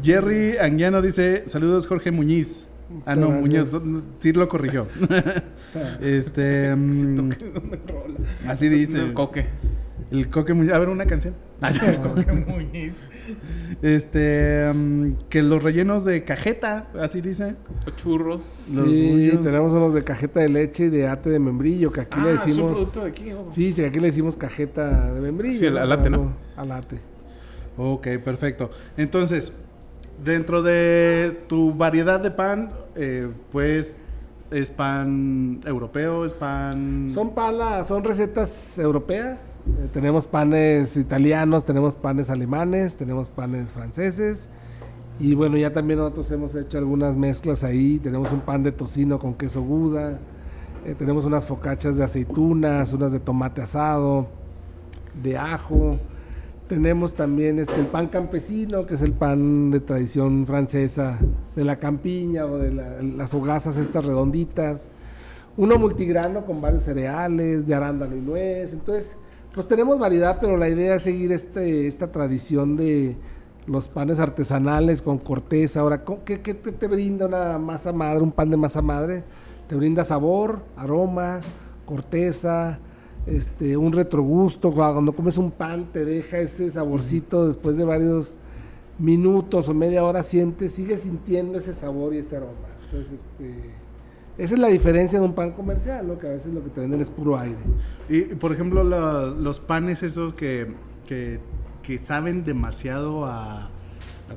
Jerry Anguiano dice: Saludos, Jorge Muñiz. Ah, no, Muñoz, no, sí lo corrigió. [LAUGHS] este. [LAUGHS] mm, así dice. El coque. El Coque Muñiz. A ver, una canción. [LAUGHS] Qué Muñiz. Este. mm, que los rellenos de cajeta, así dice. O churros. Los Sí, tenemos unos de cajeta de leche y de ate de membrillo, que aquí le Ah, es un decimos... producto de aquí. ojo. Sí, sí, aquí le decimos cajeta de membrillo. Sí, al- al ate, ¿no? Al ate. Ok, perfecto. Entonces, dentro de tu variedad de pan, eh, pues es pan europeo, es pan... Son palas, son recetas europeas. Eh, tenemos panes italianos, tenemos panes alemanes, tenemos panes franceses. Y bueno, ya también nosotros hemos hecho algunas mezclas ahí. Tenemos un pan de tocino con queso guda. eh, tenemos unas focachas de aceitunas, unas de tomate asado, de ajo. Tenemos también este, el pan campesino, que es el pan de tradición francesa, de la campiña o de la- las hogazas estas redonditas. Uno multigrano con varios cereales, de arándano y nuez. Entonces, pues tenemos variedad, pero la idea es seguir este, esta tradición de los panes artesanales con corteza. Ahora, ¿co- ¿qué, qué te, te brinda una masa madre, un pan de masa madre? Te brinda sabor, aroma, corteza, este, un retrogusto. Cuando comes un pan te deja ese saborcito después de varios minutos o media hora sientes, sigues sintiendo ese sabor y ese aroma. Entonces, este, esa es la diferencia de un pan comercial, ¿no? Que a veces lo que te venden es puro aire. Y, por ejemplo, la- los panes esos que, que, que saben demasiado a, a-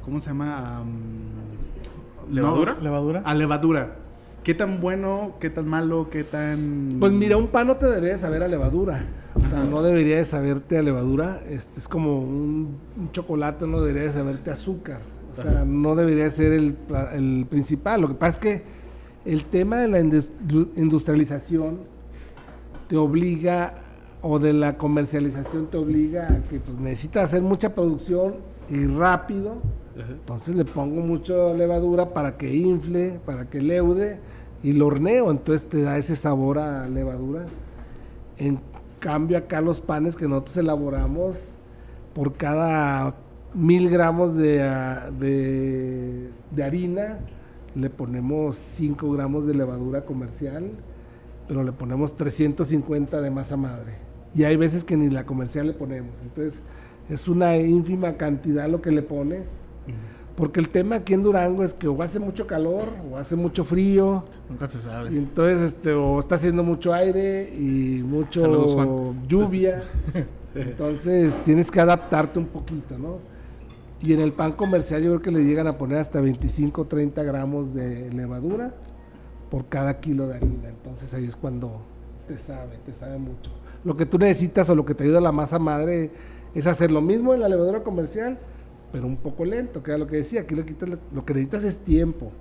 ¿Cómo se llama? A, mm, ¿Levadura? no, ¿Levadura? a levadura. ¿Qué tan bueno, qué tan malo, qué tan...? Pues mira, un pan no te debería de saber a levadura. O sea, no debería de saberte a levadura. Este es como un, un chocolate, no debería de saberte azúcar. O sea, no debería de ser el, el principal. Lo que pasa es que el tema de la indus- industrialización te obliga, o de la comercialización te obliga a que pues, necesitas hacer mucha producción y rápido. Ajá. Entonces le pongo mucho levadura para que infle, para que leude y lo horneo. Entonces te da ese sabor a levadura. En cambio acá los panes que nosotros elaboramos por cada mil gramos de, ah, de, de harina le ponemos 5 gramos de levadura comercial, pero le ponemos 350 de masa madre. Y hay veces que ni la comercial le ponemos. Entonces es una ínfima cantidad lo que le pones. Porque el tema aquí en Durango es que o hace mucho calor o hace mucho frío. Nunca se Y sabe. entonces este, o está haciendo mucho aire y mucho Saludos, lluvia. [LAUGHS] Entonces tienes que adaptarte un poquito, ¿no? Y en el pan comercial yo creo que le llegan a poner hasta 25 30 gramos de levadura por cada kilo de harina. Entonces ahí es cuando te sabe, te sabe mucho. Lo que tú necesitas o lo que te ayuda la masa madre es hacer lo mismo en la levadura comercial, pero un poco lento, que era lo que decía. Aquí lo, quitas, lo que necesitas es tiempo.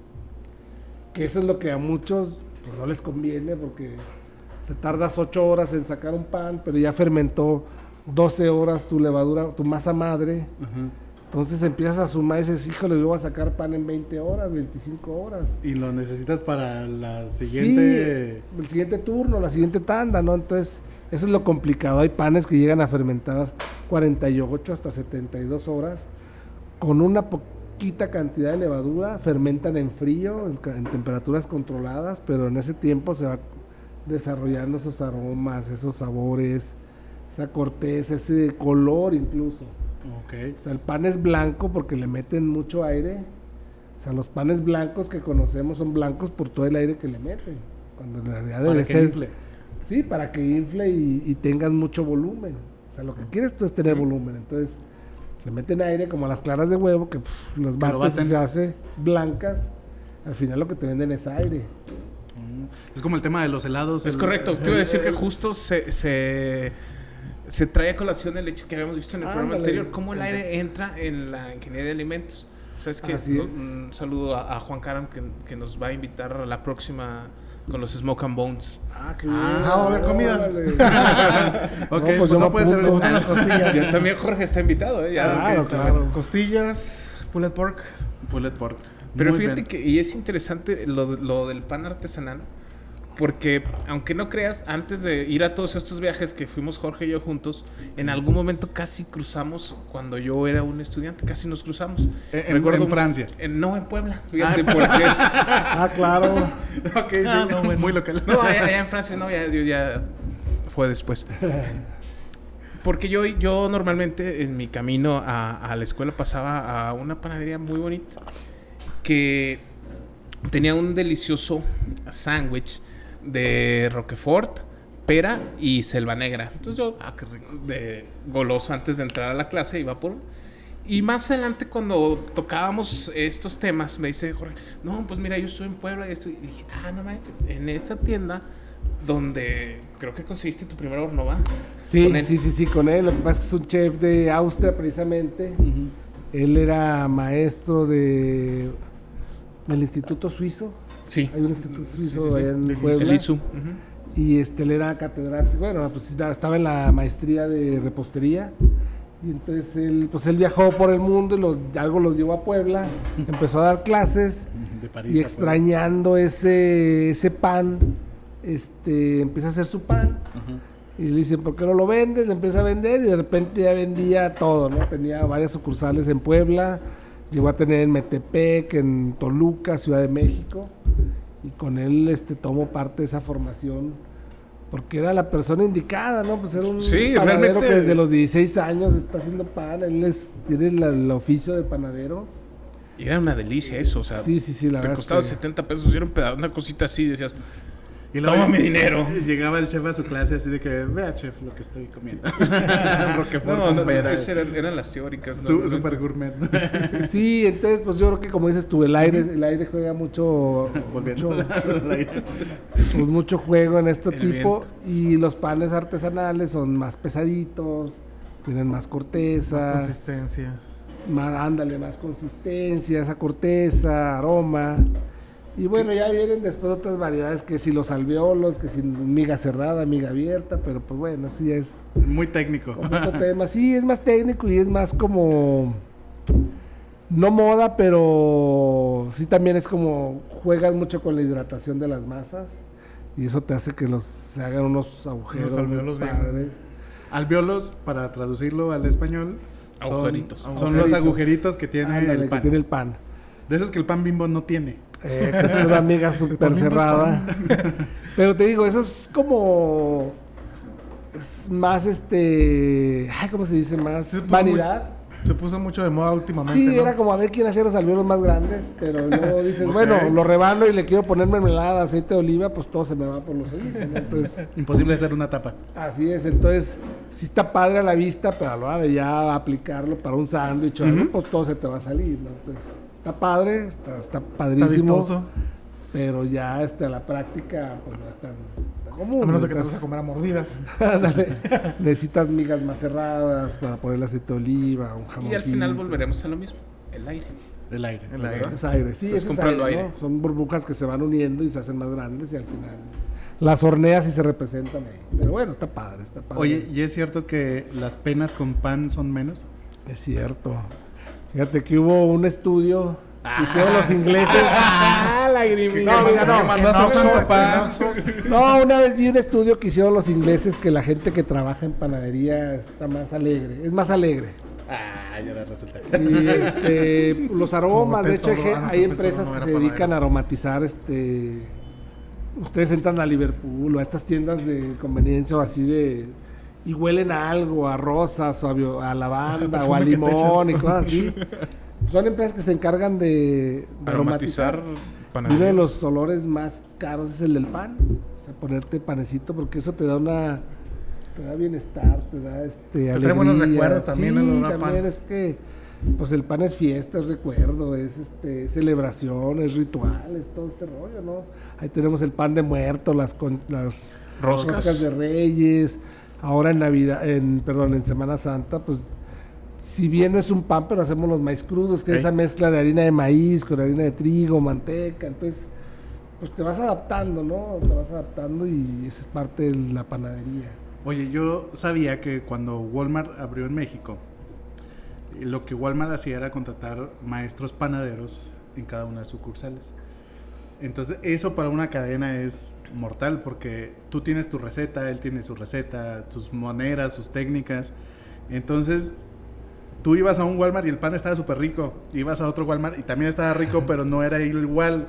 Que eso es lo que a muchos pues, no les conviene porque te tardas 8 horas en sacar un pan, pero ya fermentó 12 horas tu levadura, tu masa madre. Entonces empiezas a sumar y dices, híjole, yo voy a sacar pan en 20 horas, 25 horas. Y lo necesitas para la siguiente... Sí, el siguiente turno, la siguiente tanda, ¿no? Entonces, eso es lo complicado. Hay panes que llegan a fermentar 48 hasta 72 horas con una poquita cantidad de levadura, fermentan en frío, en, en temperaturas controladas, pero en ese tiempo se va desarrollando esos aromas, esos sabores, esa corteza, ese color incluso. Ok. O sea, el pan es blanco porque le meten mucho aire. O sea, los panes blancos que conocemos son blancos por todo el aire que le meten. Cuando en realidad Para debe que ser. infle. Sí, para que infle y, y tengas mucho volumen. O sea, lo que quieres tú es tener volumen. Entonces, Le meten aire como a las claras de huevo, que pff, los Que bates se hace blancas. Al final lo que te venden es aire. Es como el tema de los helados. Es el- correcto. Te iba a el- decir que justo se, se, se trae a colación el hecho que habíamos visto en el programa anterior, cómo el aire entra en la ingeniería de alimentos. ¿Sabes qué? Así es. Un saludo a, a Juan Caram que, que nos va a invitar a la próxima con los Smoke and Bones. Ah, qué Ah, va a haber comida. [LAUGHS] Ok, pues pues yo no puede ser. Me gustan las costillas. Ya también Jorge está invitado, ¿eh? Ya, Claro, claro. Costillas, pulled pork. Pulled pork. Pero Muy fíjate bien. que, y es interesante lo, lo del pan artesanal, porque aunque no creas, antes de ir a todos estos viajes que fuimos Jorge y yo juntos, en algún momento casi cruzamos, cuando yo era un estudiante, casi nos cruzamos. En- en Francia. en- no, en Puebla, fíjate, [LAUGHS] porque... Ah, claro. [LAUGHS] Ok, sí, Ah, no, bueno. muy local. No, allá, [LAUGHS] allá en Francia no, ya, yo ya fue después. Porque yo, yo normalmente en mi camino a, a la escuela pasaba a una panadería muy bonita que tenía un delicioso sándwich de Roquefort, pera y selva negra. Entonces yo, ah, qué rico, de goloso antes de entrar a la clase iba por... Y más adelante cuando tocábamos estos temas, me dice Jorge, no, pues mira, yo estoy en Puebla y estoy... Y dije, ah, no manches, en esa tienda donde creo que conseguiste tu primer horno, ¿va? Sí, sí, sí, sí, con él. Lo que pasa es que es un chef de Austria, precisamente. Ujú. Él era maestro de del Instituto Suizo. Sí. Hay un Instituto Suizo sí, sí. allá en Puebla. El ISU. Y este, él era catedrático. Bueno, pues estaba en la maestría de repostería. Y entonces él, pues él viajó por el mundo y algo lo llevó a Puebla. [LAUGHS] empezó a dar clases. De París. Y extrañando ese, ese pan, este, empieza a hacer su pan. Y le dicen, ¿por qué no lo vendes? Le empieza a vender y de repente ya vendía todo, ¿no? Tenía varias sucursales en Puebla, llegó a tener en Metepec, en Toluca, Ciudad de México. Y con él este, tomó parte de esa formación, porque era la persona indicada, ¿no? Pues era un Sí, panadero que desde los 16 años está haciendo pan, él es, tiene la- el oficio de panadero. Y era una delicia eso, o sea, Sí, sí, sí, la te costaba que- 70 pesos era una cosita así, decías, Y Toma mi dinero. [LAUGHS] Llegaba el chef a su clase así de que, vea chef lo que estoy comiendo. [LAUGHS] Roquefort no, no, eran, eran las teóricas. ¿no? Su- No, super [LAUGHS] gourmet. Sí, entonces pues yo creo que como dices tú, el aire, el aire juega mucho, Volviendo mucho, al aire. pues, mucho juego en este El tipo viento. y los panes artesanales son más pesaditos, tienen más corteza, Consistencia. más, ándale, más consistencia, esa corteza, aroma. Y bueno, ya vienen después otras variedades que si los alveolos, que si miga cerrada, miga abierta, pero pues bueno, así es Muy técnico. otro [LAUGHS] tema. Sí, es más técnico y es más como. No moda, pero sí también es como. Juegas mucho con la hidratación de las masas. Y eso te hace que los se hagan unos agujeros. Muy alveolos bien. Alveolos, para traducirlo al español, son, Agujeritos. son los agujeritos que tiene Ándale, el que pan. tiene el pan. De esos que el pan bimbo no tiene. Eh, que es una amiga [LAUGHS] súper Poniendo cerrada. [LAUGHS] Pero te digo, eso es como. Es más este. Ay, ¿cómo se dice? Más Se vanidad. Se puso mucho de moda últimamente. Sí, ¿no? era como a ver quién hacía los alveolos más grandes, pero luego dices, bueno, lo rebano y le quiero poner mermelada, aceite de oliva, pues todo se me va por los oídos. ¿no? Entonces, Imposible hacer una tapa. así es. Entonces, sí está padre a la vista, pero a la hora de ya aplicarlo para un sándwich o algo, pues todo se te va a salir, ¿no? Entonces, está padre, está, está Está padrísimo, vistoso. pero ya este, a la práctica, pues no es tan, tan común. A menos de que te vas a comer a mordidas. [LAUGHS] ándale, necesitas migas más cerradas para ponerle aceite de oliva, un jamón. Y al final volveremos a lo mismo, el aire. El aire. El aire. Es aire, sí, Estás eso es comprando aire, aire. ¿no? Son burbujas que se van uniendo y se hacen más grandes y al final las horneas y se representan ahí. Pero bueno, está padre, está padre. Oye, ¿y es cierto que las penas con pan son menos? es cierto. Fíjate que hubo un estudio que hicieron los ingleses. [LAUGHS] ¡Ah, lagrimita! No, mira, una vez vi un estudio que hicieron los ingleses que la gente que trabaja en panadería está más alegre, es más alegre. Ah, ya resulta. Y este, los aromas, de hecho hay, ah, empresas no que se dedican a aromatizar, este, ustedes entran a Liverpool o a estas tiendas de conveniencia o así de, y huelen a algo, a rosas o a, bio- a lavanda [LAUGHS] o a limón y cosas así. [LAUGHS] Son empresas que se encargan de, de Aromatizar Y uno de los olores más caros es el del pan. O sea, ponerte panecito porque eso te da una te da bienestar, te da este Te trae buenos alegría. recuerdos también, Sí, el olor a también pan. es que pues el pan es fiesta, es recuerdo, es este celebración, es ritual, es todo este rollo, ¿no? Ahí tenemos el pan de muerto, las con, las Roscas. de Reyes, ahora en Navidad, en perdón, en Semana Santa, pues si bien no es un pan, pero hacemos los maíz crudos, que es esa mezcla de harina de maíz con harina de trigo, manteca, entonces pues te vas adaptando, ¿no? Te vas adaptando y esa es parte de la panadería. Oye, yo sabía que cuando Walmart abrió en México, lo que Walmart hacía era contratar maestros panaderos en cada una de sus sucursales. Entonces, eso para una cadena es mortal porque tú tienes tu receta, él tiene su receta, sus maneras, sus técnicas. Entonces, tú ibas a un Walmart y el pan estaba súper rico. Ibas a otro Walmart y también estaba rico, pero no era igual.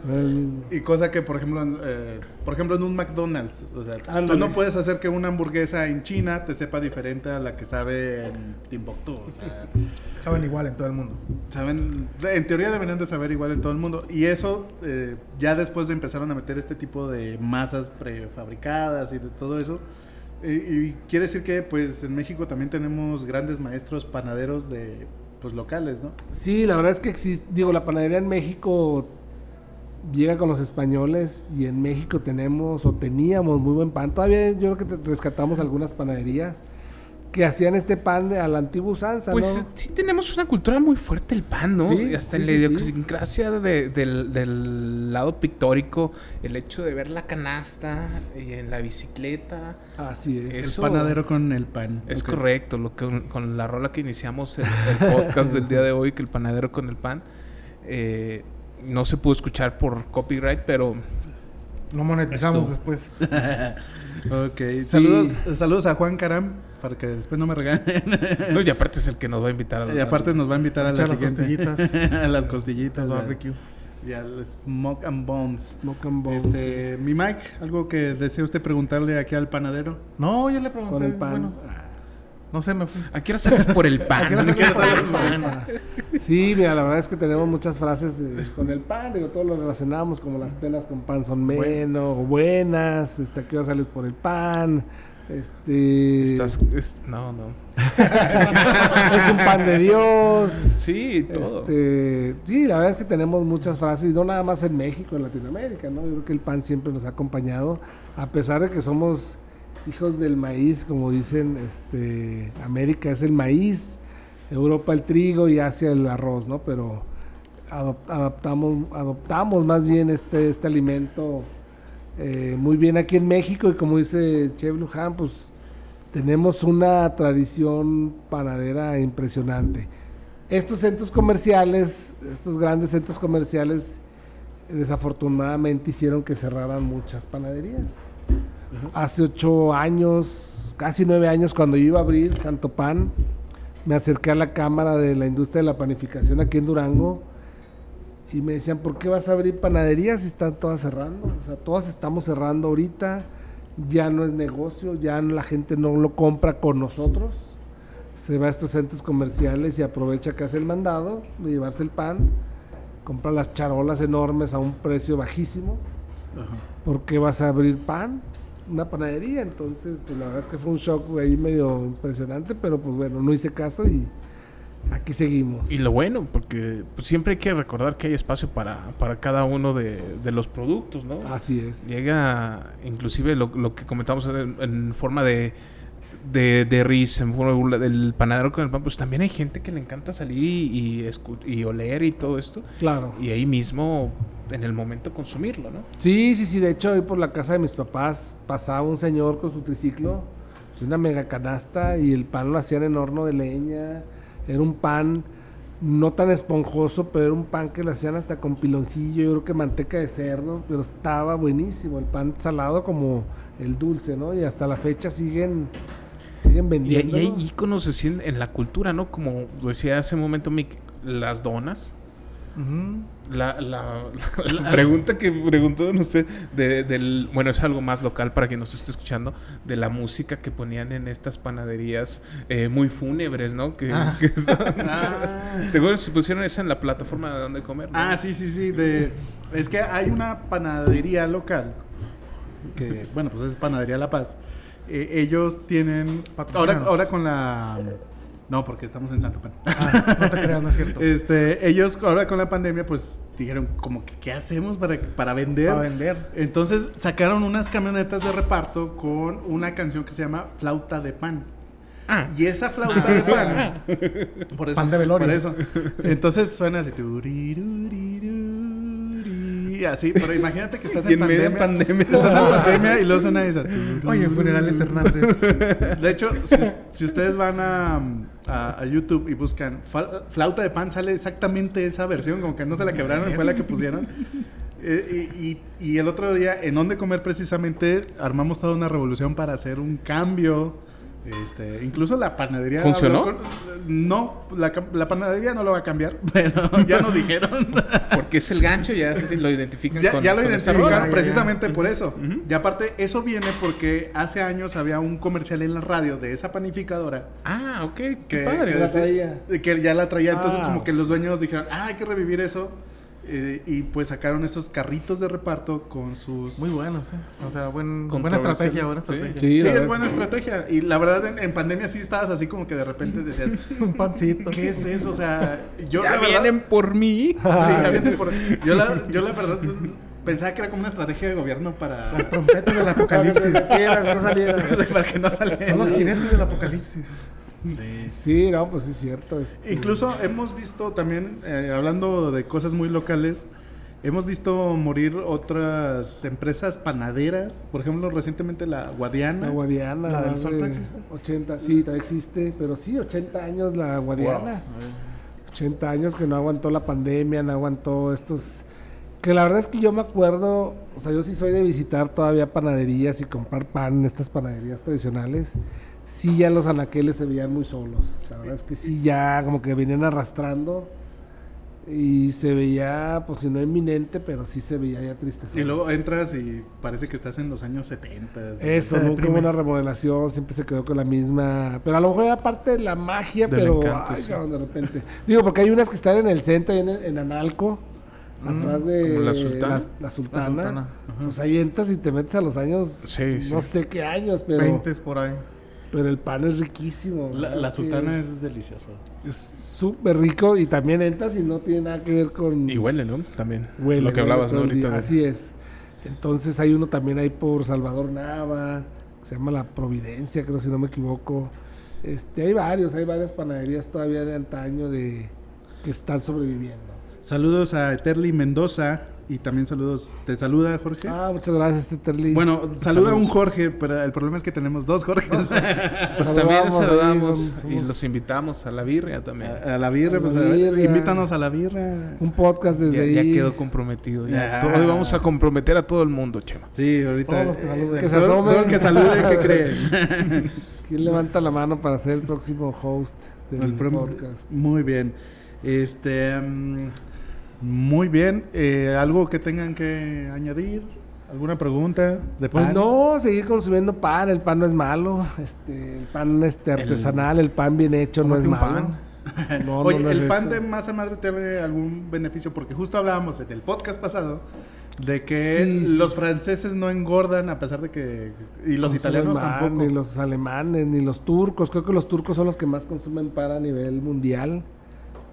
Y cosa que, por ejemplo, en, eh, por ejemplo, en un McDonald's, o sea, tú no puedes hacer que una hamburguesa en China te sepa diferente a la que sabe en Timbuktu. O sea, Saben igual en todo el mundo. saben, en teoría deberían de saber igual en todo el mundo. Y eso, eh, ya después de empezaron a meter este tipo de masas prefabricadas y de todo eso. Y, quiere decir que, pues, en México también tenemos grandes maestros panaderos de, pues, locales, ¿no? Sí, la verdad es que existe, digo, la panadería en México llega con los españoles y en México tenemos o teníamos muy buen pan. Todavía yo creo que rescatamos algunas panaderías que hacían este pan de- a la antigua usanza, Pues ¿no? sí tenemos una cultura muy fuerte el pan, ¿no? Sí, hasta sí, en la sí, sí. idiosincrasia de- del, del lado pictórico, el hecho de ver la canasta y en la bicicleta. Así es. El Eso- panadero con el pan. Es correcto, lo que, con la rola que iniciamos el, el podcast del día de hoy, que el panadero con el pan, eh, no se pudo escuchar por copyright, pero No monetizamos Esto. después. [LAUGHS] Ok, saludos, saludos a Juan Caram para que después no me regañen. [LAUGHS] no, y aparte es el que nos va a invitar a la y aparte nos va a invitar a la las siguiente. costillitas. [LAUGHS] a las costillitas. Barbecue. Y al Smoke and Bones. Smoke and Bones, Este, mi Mike, algo que desea usted preguntarle aquí al panadero. No, yo le pregunté. con el pan. Bueno, Ah. no sé, me fui. ¿A qué hora sales por el pan? [LAUGHS] ¿A qué hora sales quiero por el pan? Sí, mira, la verdad es que tenemos muchas frases de- con el pan, digo, todo lo relacionamos, como las penas con pan son menos, o buenas, este, ¿a qué hora sales por el pan? Este... Estás, es- no, no. es un pan de Dios. Sí, todo. Este, sí, la verdad es que tenemos muchas frases, no nada más en México, en Latinoamérica, ¿no? Yo creo que el pan siempre nos ha acompañado, a pesar de que somos hijos del maíz, como dicen, este, América es el maíz, Europa el trigo y Asia el arroz, ¿no? Pero adop- adaptamos, adoptamos más bien este, este alimento eh, muy bien aquí en México y como dice Chef Luján, pues tenemos una tradición panadera impresionante. Estos centros comerciales, estos grandes centros comerciales, desafortunadamente hicieron que cerraran muchas panaderías. Hace ocho años, casi nueve años, cuando yo iba a abrir Santo Pan, me acerqué a la Cámara de la Industria de la Panificación aquí en Durango y me decían, ¿por qué vas a abrir panaderías si están todas cerrando? O sea, todas estamos cerrando ahorita, ya no es negocio, ya la gente no lo compra con nosotros. Se va a estos centros comerciales y aprovecha que hace el mandado de llevarse el pan, compra las charolas enormes a un precio bajísimo. ¿Por qué vas a abrir pan? Una panadería. Entonces, pues la verdad es que fue un shock ahí medio impresionante, pero pues bueno, no hice caso y aquí seguimos. Y lo bueno, porque pues, siempre hay que recordar que hay espacio para, para cada uno de, de los productos, ¿no? Así es. Llega, inclusive lo, lo que comentamos en, en forma de, de, de risa, en forma del panadero con el pan, pues también hay gente que le encanta salir y, escu- y oler y todo esto. Claro. Y ahí mismo, en el momento, consumirlo, ¿no? Sí, sí, sí. De hecho, hoy por la casa de mis papás pasaba un señor con su triciclo, y una mega canasta, y el pan lo hacían en horno de leña. Era un pan no tan esponjoso, pero era un pan que lo hacían hasta con piloncillo, yo creo que manteca de cerdo, pero estaba buenísimo. El pan salado como el dulce, ¿no? Y hasta la fecha siguen, siguen vendiendo. y hay íconos así en, en la cultura, ¿no? Como decía hace un momento Mick, las donas. Ujú. La, la, la- [LAUGHS] la pregunta que preguntó usted de, del bueno es algo más local para quien nos esté escuchando de la música que ponían en estas panaderías eh, muy fúnebres no que, que son- [LAUGHS] [LAUGHS] te acuerdas si pusieron esa en la plataforma de donde comer ¿no? Ah, sí, sí, sí. De, es que hay una panadería local, que, bueno, pues es Panadería La Paz, eh, ellos tienen... Ahora, ahora con la... No, porque estamos en Santo Pan. Ah, no te creas, no es cierto. [LAUGHS] Este, ellos ahora con la pandemia, pues dijeron como que qué hacemos para, para vender. Para vender. Entonces sacaron unas camionetas de reparto con una canción que se llama Flauta de Pan. Ah. Y esa flauta de pan. Por eso. Pan de velorio. Por eso. Entonces suena así. Turirurirurí, Así, pero imagínate que estás en, pandemia, de pandemia. Estás en pandemia y luego suena esa. Oye, Funerales Hernández. De hecho, si, si ustedes van a, a- a YouTube y buscan flauta de pan, sale exactamente esa versión, como que no se la quebraron, fue la que pusieron. [LAUGHS] Eh, y, y- y el otro día, en Donde Comer, precisamente, armamos toda una revolución para hacer un cambio. Este, incluso la panadería. ¿Funcionó? con- no, la, panadería no lo va a cambiar, [LAUGHS] pero ya nos dijeron. Porque es el gancho, ya lo identifican Ya, con ya lo con identificaron ya, precisamente por eso. Y aparte, eso viene porque hace años había un comercial en la radio de esa panificadora Ah, ok, qué que, padre. que la traía. que ya la traía. Entonces, Ah. como que los dueños dijeron, ah, hay que revivir eso. Eh, y pues sacaron esos carritos de reparto con sus. Muy buenos, ¿eh? O sea, buen, buena estrategia, buena Sí. estrategia. Sí, Sí, es buena estrategia. Y la verdad, en, en pandemia sí estabas así como que de repente decías, [LAUGHS] Un pancito. ¿qué es eso? O sea, yo ya la verdad- vienen por mí. Sí, ya vienen por- Yo la, yo la verdad pensaba que era como una estrategia de gobierno para, Las trompetas del apocalipsis. Quieras, no salieras. para que no saliera. Son los jinetes del apocalipsis. Sí. Sí, no, pues sí es cierto. este, Incluso hemos visto también, eh, hablando de cosas muy locales, hemos visto morir otras empresas panaderas. Por ejemplo, recientemente la Guadiana. La Guadiana. ¿La del Sol existe? 80, sí, todavía existe, pero sí, 80 años la Guadiana. 80 años que no aguantó la pandemia, no aguantó estos... Que la verdad es que yo me acuerdo, o sea, yo sí soy de visitar todavía panaderías y comprar pan en estas panaderías tradicionales. Sí, ya los anaqueles se veían muy solos. La verdad es que sí, ya como que venían arrastrando y se veía, pues si no inminente, pero sí se veía ya triste. Y luego entras y parece que estás en los años 70. Eso, nunca deprime. hubo una remodelación, siempre se quedó con la misma. Pero a lo mejor era parte de la magia, Del pero encanto, ay, sí. cabrón, de repente. Digo, porque hay unas que están en el centro, ahí en, en Analco, atrás de como la Sultana. La, la Sultana. La Sultana. Pues ahí entras y te metes a los años, Sí, sí. no sé qué años, pero, 20 por ahí. Pero el pan es riquísimo. La, sultana es delicioso. es súper rico y también entras y no tiene nada que ver con... Y huele, ¿no? También. Huele, Lo que hablabas, ¿no? Ahorita. de- Así es. Entonces hay uno también ahí por Salvador Nava, que se llama La Providencia, creo si no me equivoco. Este, hay varios, hay varias panaderías todavía de antaño de que están sobreviviendo. Saludos a Eterly Mendoza y también saludos. ¿Te saluda Jorge? Ah, muchas gracias, Teterli. Bueno, saluda a un. Jorge, pero el problema es que tenemos dos Jorges. [LAUGHS] Pues también Saludamos, ahí, y los invitamos a la birria también. a, a la birra, A pues la a birria. invítanos a la birra. un podcast desde Ya, ahí. ya quedó comprometido. ya. Ya. Hoy vamos a comprometer a todo el mundo, Chema. Sí, ahorita. Todos los que saluden. Que se todo- el que salude, ¿qué [LAUGHS] creen? ¿Quién levanta la mano para ser el próximo host del El podcast? Muy bien. Este. mm, muy bien. Eh, ¿Algo que tengan que añadir? ¿Alguna pregunta de Pues no, seguir consumiendo pan, el pan no es malo, este, el pan este artesanal, el, pan bien hecho no es un malo. pan. [LAUGHS] No, Oye, no, no es ¿el pan de masa madre tiene algún beneficio? Porque justo hablábamos en el podcast pasado de que Sí, sí. los franceses no engordan a pesar de que... Y los Consumen italianos tampoco. Ni los alemanes, ni los turcos. Creo que los turcos son los que más consumen pan a nivel mundial.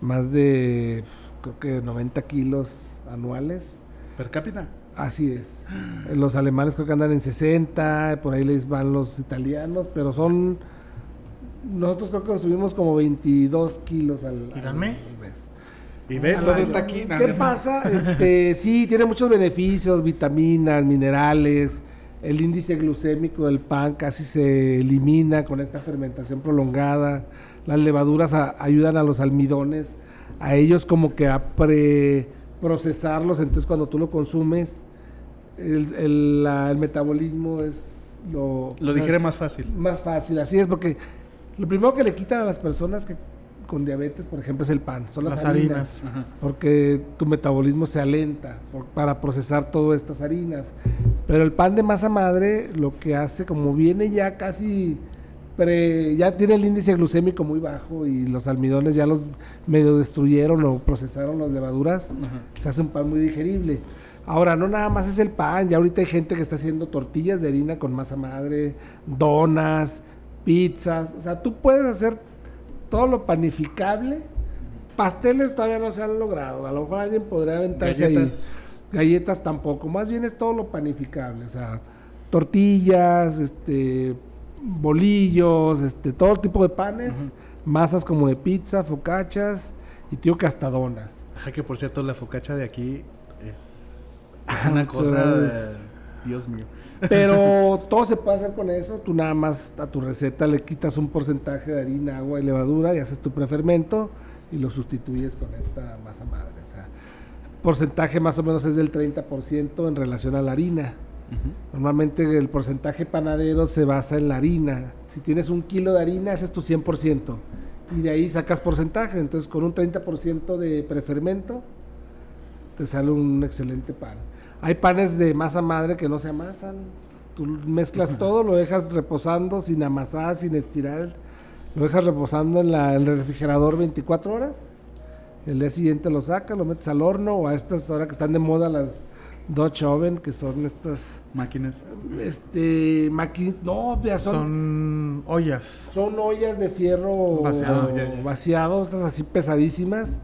Más de, creo que 90 kilos anuales. Per cápita. Así es. Los alemanes creo que andan en 60, por ahí les van los italianos, pero son... Nosotros creo que consumimos como 22 kilos al, al mes. Y ve, todo está aquí. ¿Qué pasa? Este, [LAUGHS] sí, tiene muchos beneficios, vitaminas, minerales. El índice glucémico del pan casi se elimina con esta fermentación prolongada. Las levaduras a- ayudan a los almidones, a ellos como que a preprocesarlos. Entonces, cuando tú lo consumes, el, el- la- el metabolismo es lo, Lo o sea, digiere más fácil. más fácil, así es, porque lo primero que le quitan a las personas que con diabetes, por ejemplo, es el pan, son las, Las harinas, harinas. porque tu metabolismo se alenta por- para procesar todas estas harinas. Pero el pan de masa madre lo que hace, como viene ya casi, pre- ya tiene el índice glucémico muy bajo y los almidones ya los medio destruyeron o procesaron las levaduras, se hace un pan muy digerible. Ahora, no nada más es el pan, ya ahorita hay gente que está haciendo tortillas de harina con masa madre, donas, pizzas, o sea, tú puedes hacer todo lo panificable. Pasteles todavía no se han logrado, a lo mejor alguien podría aventarse Galletas. ahí. Galletas tampoco, más bien es todo lo panificable, o sea, tortillas, este, bolillos, este, todo tipo de panes, masas como de pizza, focachas y tío castadonas. Ay, que por cierto, la focacha de aquí es, es Ah, una cosa de... Dios mío. Pero [LAUGHS] todo se puede hacer con eso. Tú nada más a tu receta le quitas un porcentaje de harina, agua y levadura y haces tu prefermento y lo sustituyes con esta masa madre. O sea, porcentaje más o menos es del 30% en relación a la harina. Normalmente el porcentaje panadero se basa en la harina. Si tienes un kilo de harina, ese es tu 100%. Y de ahí sacas porcentaje. Entonces, con un 30% de prefermento, te sale un excelente pan. Hay panes de masa madre que no se amasan. Tú mezclas todo, lo dejas reposando sin amasar, sin estirar. Lo dejas reposando en, la- en el refrigerador 24 horas. El día siguiente lo sacas, lo metes al horno o a estas ahora que están de moda las Dutch Oven, que son estas Máquinas. este máquinas, no, ya son, son Son ollas. ollas de fierro Vaciado, ya, ya. vaciado, estas así pesadísimas.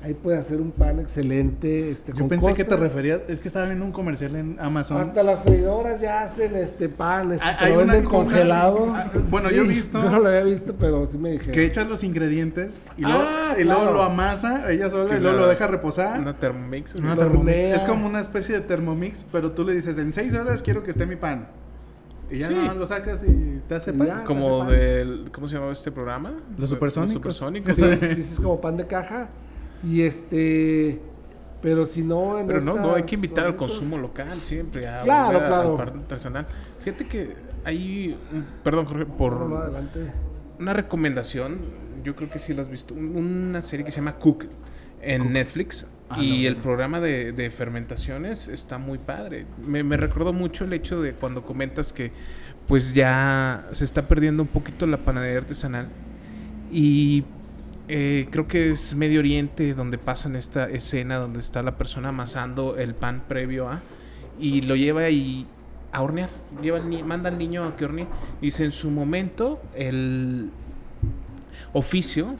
Ahí puedes hacer un pan excelente, este Yo con pensé que te referías... Es que estaba viendo un comercial en Amazon. Hasta las freidoras ya hacen este pan, este, Hay- lo venden cosa- congelado. ah, bueno, yo he visto- Yo no lo había visto, pero sí me dijeron. Que echas los ingredientes y luego, Ah, y luego lo amasa ella sola y luego lo deja reposar. Una Thermomix. Una Thermomix. Es como una especie de Thermomix, pero tú le dices, en seis horas quiero que esté mi pan. Y ya Sí. más lo sacas y te hace pan. ya. Como Hace pan. del... ¿Cómo se llamaba este programa? Los Supersónicos. Supersónicos. Sí, sí, [LAUGHS] sí, es como pan de caja. Y este. Pero si no. en Pero no, no, hay que invitar al consumo local siempre. A Claro, a- claro. artesanal. Fíjate que hay, un- perdón Jorge, por No, no, adelante. una recomendación, yo creo que sí la has visto, un- una serie que se llama Cook en Netflix. Ah, y no, el programa de, de fermentaciones está muy padre. Me, me recordó mucho el hecho de cuando comentas que pues ya se está perdiendo un poquito la panadería artesanal. Y eh, creo que es Medio Oriente donde pasan esta escena donde está la persona amasando el pan previo a y lo lleva y a hornear. Lleva ni- manda al niño a que hornee. Dice en su momento el oficio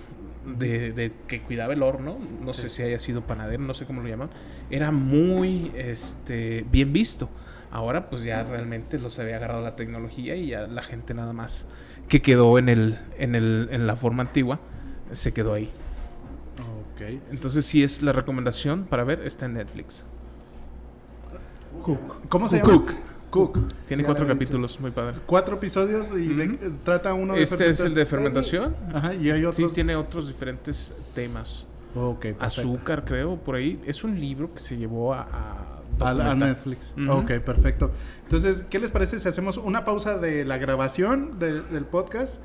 de, de que cuidaba el horno, no sé si haya sido panadero, no sé cómo lo llaman, era muy este bien visto. Ahora pues ya realmente los había agarrado la tecnología y ya la gente nada más que quedó en el en el en la forma antigua se quedó ahí. Ok. Entonces sí es la recomendación para ver está en Netflix. Cook. ¿Cómo se Cook. llama? Cook. Tiene Sí, cuatro capítulos, muy padre. Cuatro episodios y de- Ujú. eh, trata uno de Este es el de fermentación. Ajá, y hay Sí, otros. tiene otros diferentes temas. Ok, perfecto. Azúcar, creo, por ahí. Es un libro que se llevó a, a A, a documentar. Netflix. Ujú. Ok, perfecto. Entonces, ¿qué les parece si hacemos una pausa de la grabación de- del podcast?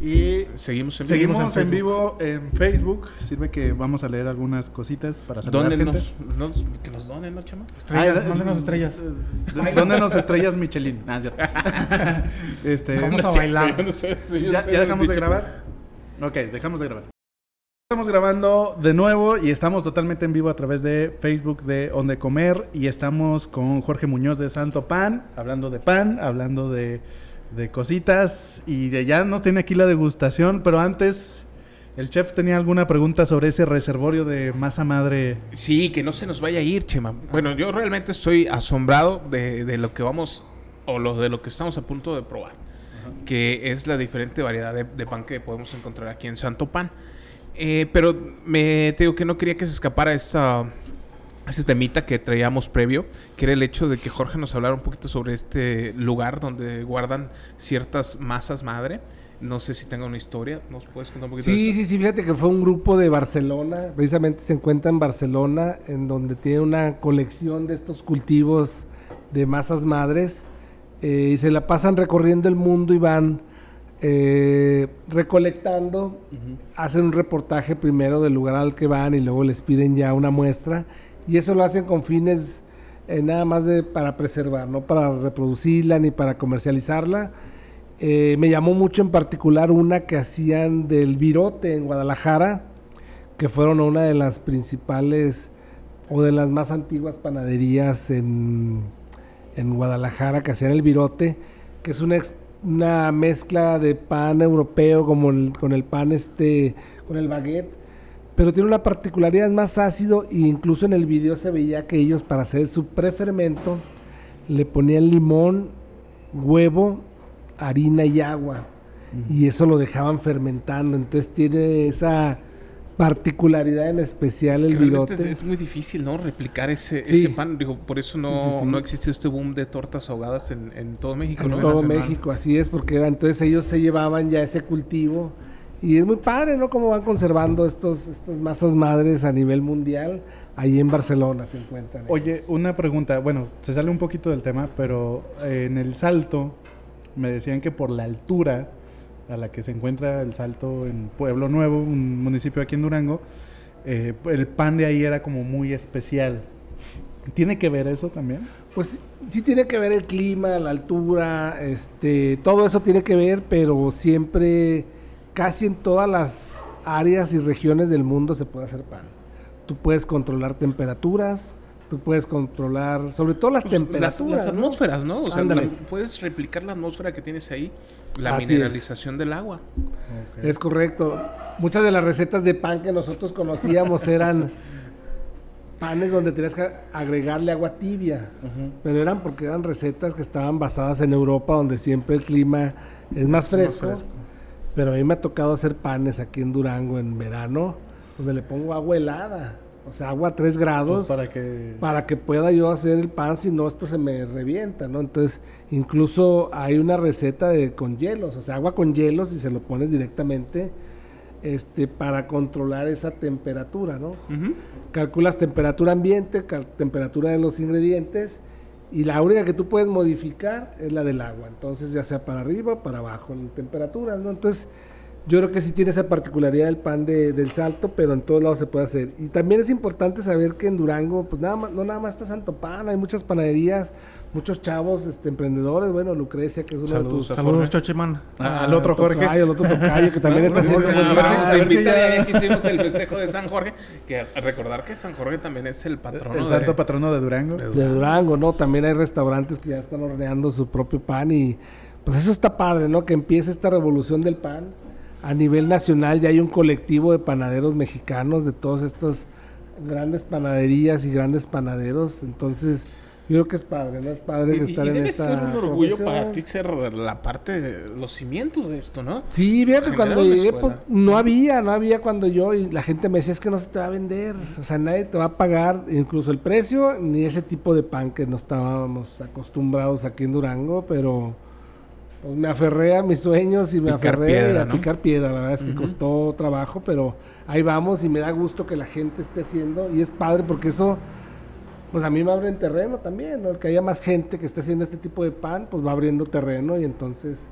Y Seguimos en vivo. seguimos en vivo en Facebook. Sirve que vamos a leer algunas cositas para saludar gente. Nos- que nos donen, ¿no, chama? Estrellas, Ah, mándenos estrellas. eh, Dónenos estrellas Michelin. Ah, es cierto. [LAUGHS] este, Vamos a bailar. no sé, ¿Ya, ya dejamos de grabar? Ok, dejamos de grabar. Estamos grabando de nuevo y estamos totalmente en vivo a través de Facebook de Onde Comer y estamos con Jorge Muñoz de Santo Pan, hablando de pan, hablando de, de cositas y de ya nos tiene aquí la degustación, pero antes el chef tenía alguna pregunta sobre ese reservorio de masa madre. Sí, que no se nos vaya a ir, Chema. Bueno, yo realmente estoy asombrado de, de lo que vamos, o lo, de lo que estamos a punto de probar. Que es la diferente variedad de, de pan que podemos encontrar aquí en Santo Pan. Eh, pero me te digo que no quería que se escapara esta, ese temita que traíamos previo, que era el hecho de que Jorge nos hablara un poquito sobre este lugar donde guardan ciertas masas madre. No sé si tenga una historia, ¿nos puedes contar un poquito de Sí, eso? sí, sí, fíjate que fue un grupo de Barcelona, precisamente se encuentra en Barcelona, en donde tiene una colección de estos cultivos de masas madres, eh, y se la pasan recorriendo el mundo y van eh, recolectando, hacen un reportaje primero del lugar al que van y luego les piden ya una muestra, y eso lo hacen con fines eh, nada más de para preservar, no para reproducirla ni para comercializarla. Eh, me llamó mucho en particular una que hacían del virote en Guadalajara, que fueron una de las principales o de las más antiguas panaderías en, en Guadalajara que hacían el virote, que es una, una mezcla de pan europeo como con el pan este, con el baguette, pero tiene una particularidad es más ácido e incluso en el video se veía que ellos para hacer su prefermento le ponían limón, huevo, harina y agua y eso lo dejaban fermentando, entonces tiene esa particularidad en especial el virote. es, es muy difícil, ¿no? Replicar ese, Sí. ese pan. Digo, por eso no, Sí, sí, sí. no existió este boom de tortas ahogadas en, en todo México, En ¿no? todo Nacional. México, así es, porque era- entonces ellos se llevaban ya ese cultivo y es muy padre, ¿no? Cómo van conservando estos, estas masas madres a nivel mundial. Ahí en Barcelona se encuentran. Oye, una pregunta. Bueno, se sale un poquito del tema, pero eh, en el salto me decían que por la altura a la que se encuentra el salto en Pueblo Nuevo, un municipio aquí en Durango, eh, el pan de ahí era como muy especial. ¿Tiene que ver eso también? Pues sí tiene que ver el clima, la altura, este, todo eso tiene que ver, pero siempre, casi en todas las áreas y regiones del mundo se puede hacer pan. Tú puedes controlar temperaturas, tú puedes controlar, sobre todo las Pues, las, temperaturas. las ¿no? atmósferas, ¿no? O sea, la- puedes replicar la atmósfera que tienes ahí, la Así es. mineralización del agua. Es correcto. Muchas de las recetas de pan que nosotros conocíamos [LAUGHS] eran panes donde tenías que agregarle agua tibia, pero eran porque eran recetas que estaban basadas en Europa, donde siempre el clima es más fresco. Pero a mí me ha tocado hacer panes aquí en Durango en verano, donde le pongo agua helada, o sea, agua a 3 grados Pues para que... para que pueda yo hacer el pan, si no esto se me revienta, ¿no? Entonces, incluso hay una receta de con hielos, o sea, agua con hielos y se lo pones directamente este para controlar esa temperatura, ¿no? Calculas temperatura ambiente, cal- temperatura de los ingredientes y la única que tú puedes modificar es la del agua. Entonces, ya sea para arriba o para abajo en temperaturas, ¿no? Entonces, yo creo que sí tiene esa particularidad del pan de- del salto, pero en todos lados se puede hacer. Y también es importante saber que en Durango, pues nada más, no nada más está Santo Pan, hay muchas panaderías, muchos chavos, este, emprendedores, bueno, Lucrecia, que es uno Saludos de tus... Saludos, Jorge. Chochimán. Ah, al otro Jorge. Tocayo, el otro tocayo, que también [LAUGHS] está haciendo... A ver si- trabajo. a ver si Invita, ya- que hicimos el festejo de San Jorge, que recordar que San Jorge también es el patrono el de- santo patrono de Durango. de de Durango, ¿no? También hay restaurantes que ya están horneando su propio pan y pues eso está padre, ¿no? Que empiece esta revolución del pan. A nivel nacional ya hay un colectivo de panaderos mexicanos de todas estas grandes panaderías y grandes panaderos, entonces yo creo que es padre, ¿no? Es padre Y, y estar en debe esta ser un orgullo profesión. para ti ser la parte de los cimientos de esto, ¿no? Sí, fíjate, cuando llegué, escuela. pues, no había, no había cuando yo, y la gente me decía, es que no se te va a vender, o sea, nadie te va a pagar incluso el precio, ni ese tipo de pan que no estábamos acostumbrados aquí en Durango, pero pues me aferré a mis sueños y me Picar aferré piedra, a ¿no? picar piedra, la verdad es que costó trabajo, pero ahí vamos y me da gusto que la gente esté haciendo, y es padre porque eso... Pues a mí me abre terreno también, ¿no? El que haya más gente que esté haciendo este tipo de pan, pues va abriendo terreno y entonces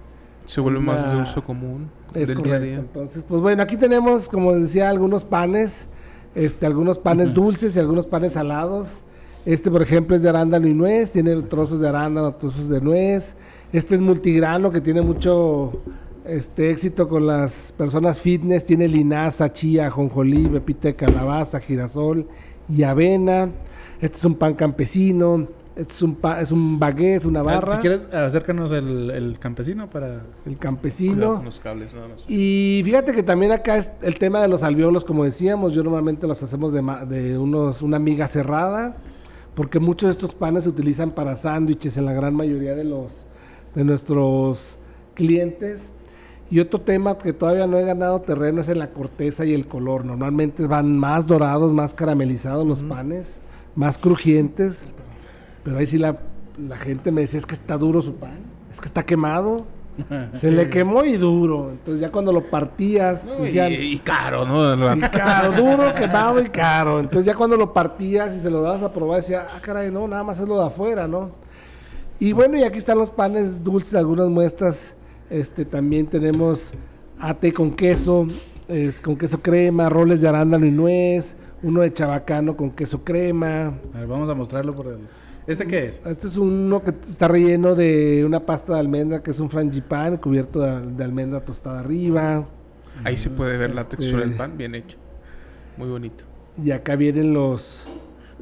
Se vuelve más de uso común es del día a día. Entonces, pues bueno, aquí tenemos, como decía, algunos panes, este, algunos panes dulces y algunos panes salados. Este, por ejemplo, es de arándano y nuez, tiene trozos de arándano, trozos de nuez. Este es multigrano que tiene mucho este éxito con las personas fitness, tiene linaza, chía, jonjolí, pepita de calabaza, girasol y avena. Este es un pan campesino, este es un pa- es un baguette, una Ah, barra, Si quieres, acércanos el, el campesino para... el campesino. con los cables, nada más. Y fíjate que también acá es el tema de los alveolos, como decíamos, yo normalmente los hacemos de, ma- de unos, una miga cerrada, porque muchos de estos panes se utilizan para sándwiches en la gran mayoría de los de nuestros clientes. Y otro tema que todavía no he ganado terreno es en la corteza y el color. Normalmente van más dorados, más caramelizados los panes, más crujientes. Pero ahí sí la, la gente me decía, es que está duro su pan, es que está quemado. [LAUGHS] Se le quemó y duro. Entonces ya cuando lo partías, No, y, decían, y caro, ¿no? [LAUGHS] y caro, duro, quemado y caro. Entonces ya cuando lo partías y se lo dabas a probar, decía, ah, caray, no, nada más es lo de afuera, ¿no? Y bueno, y aquí están los panes dulces, algunas muestras. Este, también tenemos ate con queso, es, con queso crema, roles de arándano y nuez, uno de chabacano con queso crema. A ver, vamos a mostrarlo por el... ¿Este qué es? Este es uno que está relleno de una pasta de almendra, que es un frangipán cubierto de, de almendra tostada arriba. Ahí se puede ver la Este- textura del pan, bien hecho. Muy bonito. Y acá vienen los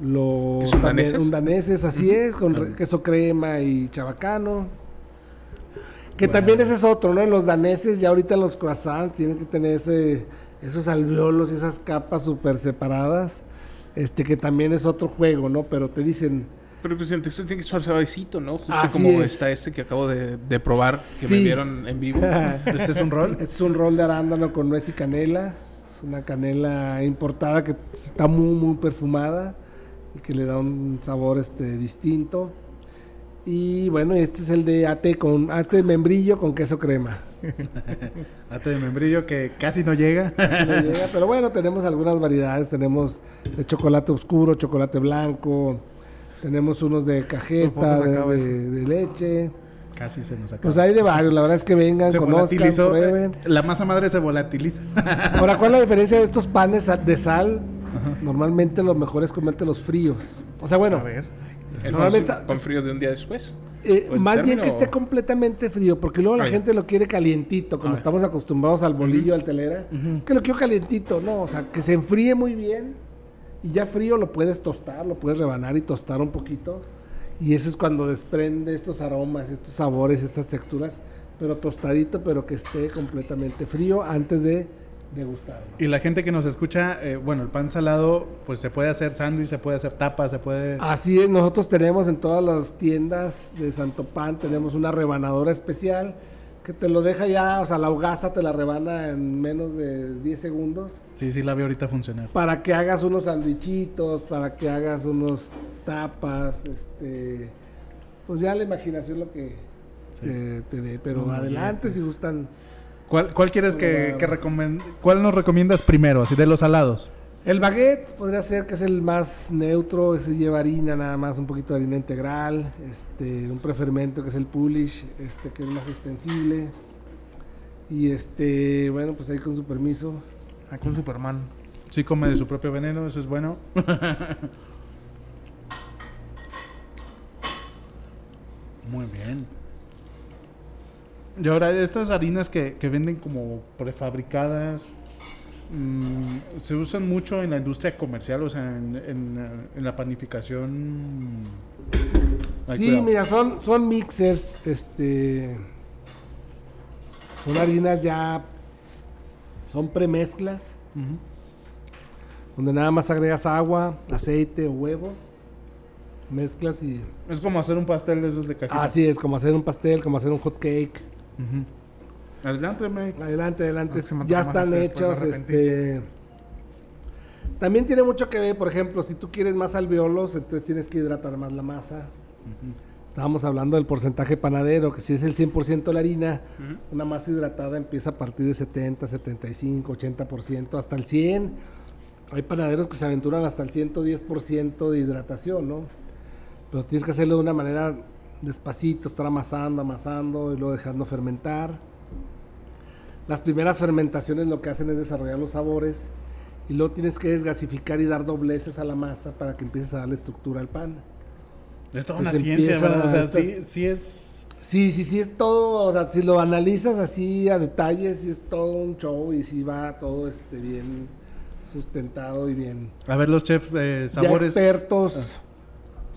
los ¿Que son también daneses? un daneses, así es, con re- queso crema y chabacano. Que también ese es otro, ¿no? En los daneses ya ahorita los croissants tienen que tener ese, esos alveolos y esas capas súper separadas, este que también es otro juego, ¿no? Pero te dicen, Pero pues el texto tiene que estar suavecito, ¿no? Justo Así como es. está este que acabo de, de probar, que me Sí. vieron en vivo. [LAUGHS] ¿Este es un rol? es un rol de arándano con nuez y canela, es una canela importada que está muy, muy perfumada y que le da un sabor este distinto. Y bueno, este es el de ate con ate de membrillo con queso crema. [LAUGHS] Ate de membrillo que casi no llega. No llega, [LAUGHS] pero bueno, tenemos algunas variedades. Tenemos de chocolate oscuro, chocolate blanco. Tenemos unos de cajeta, de, leche. casi se nos acaba. Pues hay de varios. La verdad es que vengan, se conozcan, volatilizó. prueben. eh, La masa madre se volatiliza. [LAUGHS] Ahora, ¿cuál es la diferencia de estos panes de sal? Normalmente lo mejor es comértelos fríos. O sea, bueno, A ver. El Normalmente- pan frío de un día después. eh, ¿O el más bien que esté o- completamente frío, porque luego la Ah, gente lo quiere calientito, como Ah, estamos acostumbrados al bolillo, al telera. Que lo quiero calientito, no, o sea, que se enfríe muy bien y ya frío lo puedes tostar, lo puedes rebanar y tostar un poquito. Y eso es cuando desprende estos aromas, estos sabores, estas texturas, pero tostadito, pero que esté completamente frío antes de degustarlo. Y la gente que nos escucha, eh, bueno, el pan salado, pues se puede hacer sándwich, se puede hacer tapas, se puede... Así es, nosotros tenemos en todas las tiendas de Santo Pan, tenemos una rebanadora especial que te lo deja ya, o sea, la hogaza te la rebana en menos de 10 segundos Sí, sí la veo ahorita funcionar. para que hagas unos sandwichitos, para que hagas unos tapas, este, pues ya la imaginación lo que te, te dé, pero adelante si gustan. ¿Cuál, cuál quieres que, que recomen- ¿Cuál nos recomiendas primero? Así de los salados. El baguette podría ser que es el más neutro, ese lleva harina nada más, un poquito de harina integral, este, un prefermento que es el Polish, este, que es más extensible. Y este, bueno, pues ahí con su permiso. Ah, con Superman. Sí come de su propio veneno, eso es bueno. [LAUGHS] Muy bien. Y ahora, estas harinas que, que venden como prefabricadas, mm, se usan mucho en la industria comercial, o sea, en, en, en la panificación. Ay, sí, cuidado. mira, son, son mixers, este, son harinas ya, son premezclas, donde nada más agregas agua, aceite o huevos, mezclas y Es como hacer un pastel de esos de cajita. así es, como hacer un pastel, como hacer un hot cake. Ujú. Adelante, Mike. Adelante, adelante. Ah, me ya están este, hechos. me arrepentí. Este... También tiene mucho que ver, por ejemplo, si tú quieres más alveolos, entonces tienes que hidratar más la masa. Estábamos hablando del porcentaje panadero, que si es el 100% la harina, una masa hidratada empieza a partir de 70, 75, 80%, hasta el 100. Hay panaderos que se aventuran hasta el 110% de hidratación, ¿no? Pero tienes que hacerlo de una manera despacito, estar amasando, amasando y luego dejando fermentar. Las primeras fermentaciones lo que hacen es desarrollar los sabores y luego tienes que desgasificar y dar dobleces a la masa para que empieces a darle estructura al pan. Es toda una ciencia, ¿verdad? O sea, estas- sí, sí es. Sí, sí, sí es todo, o sea, si lo analizas así a detalle, sí es todo un show y sí va todo este bien sustentado y bien. A ver, los chefs eh, Ya sabores. expertos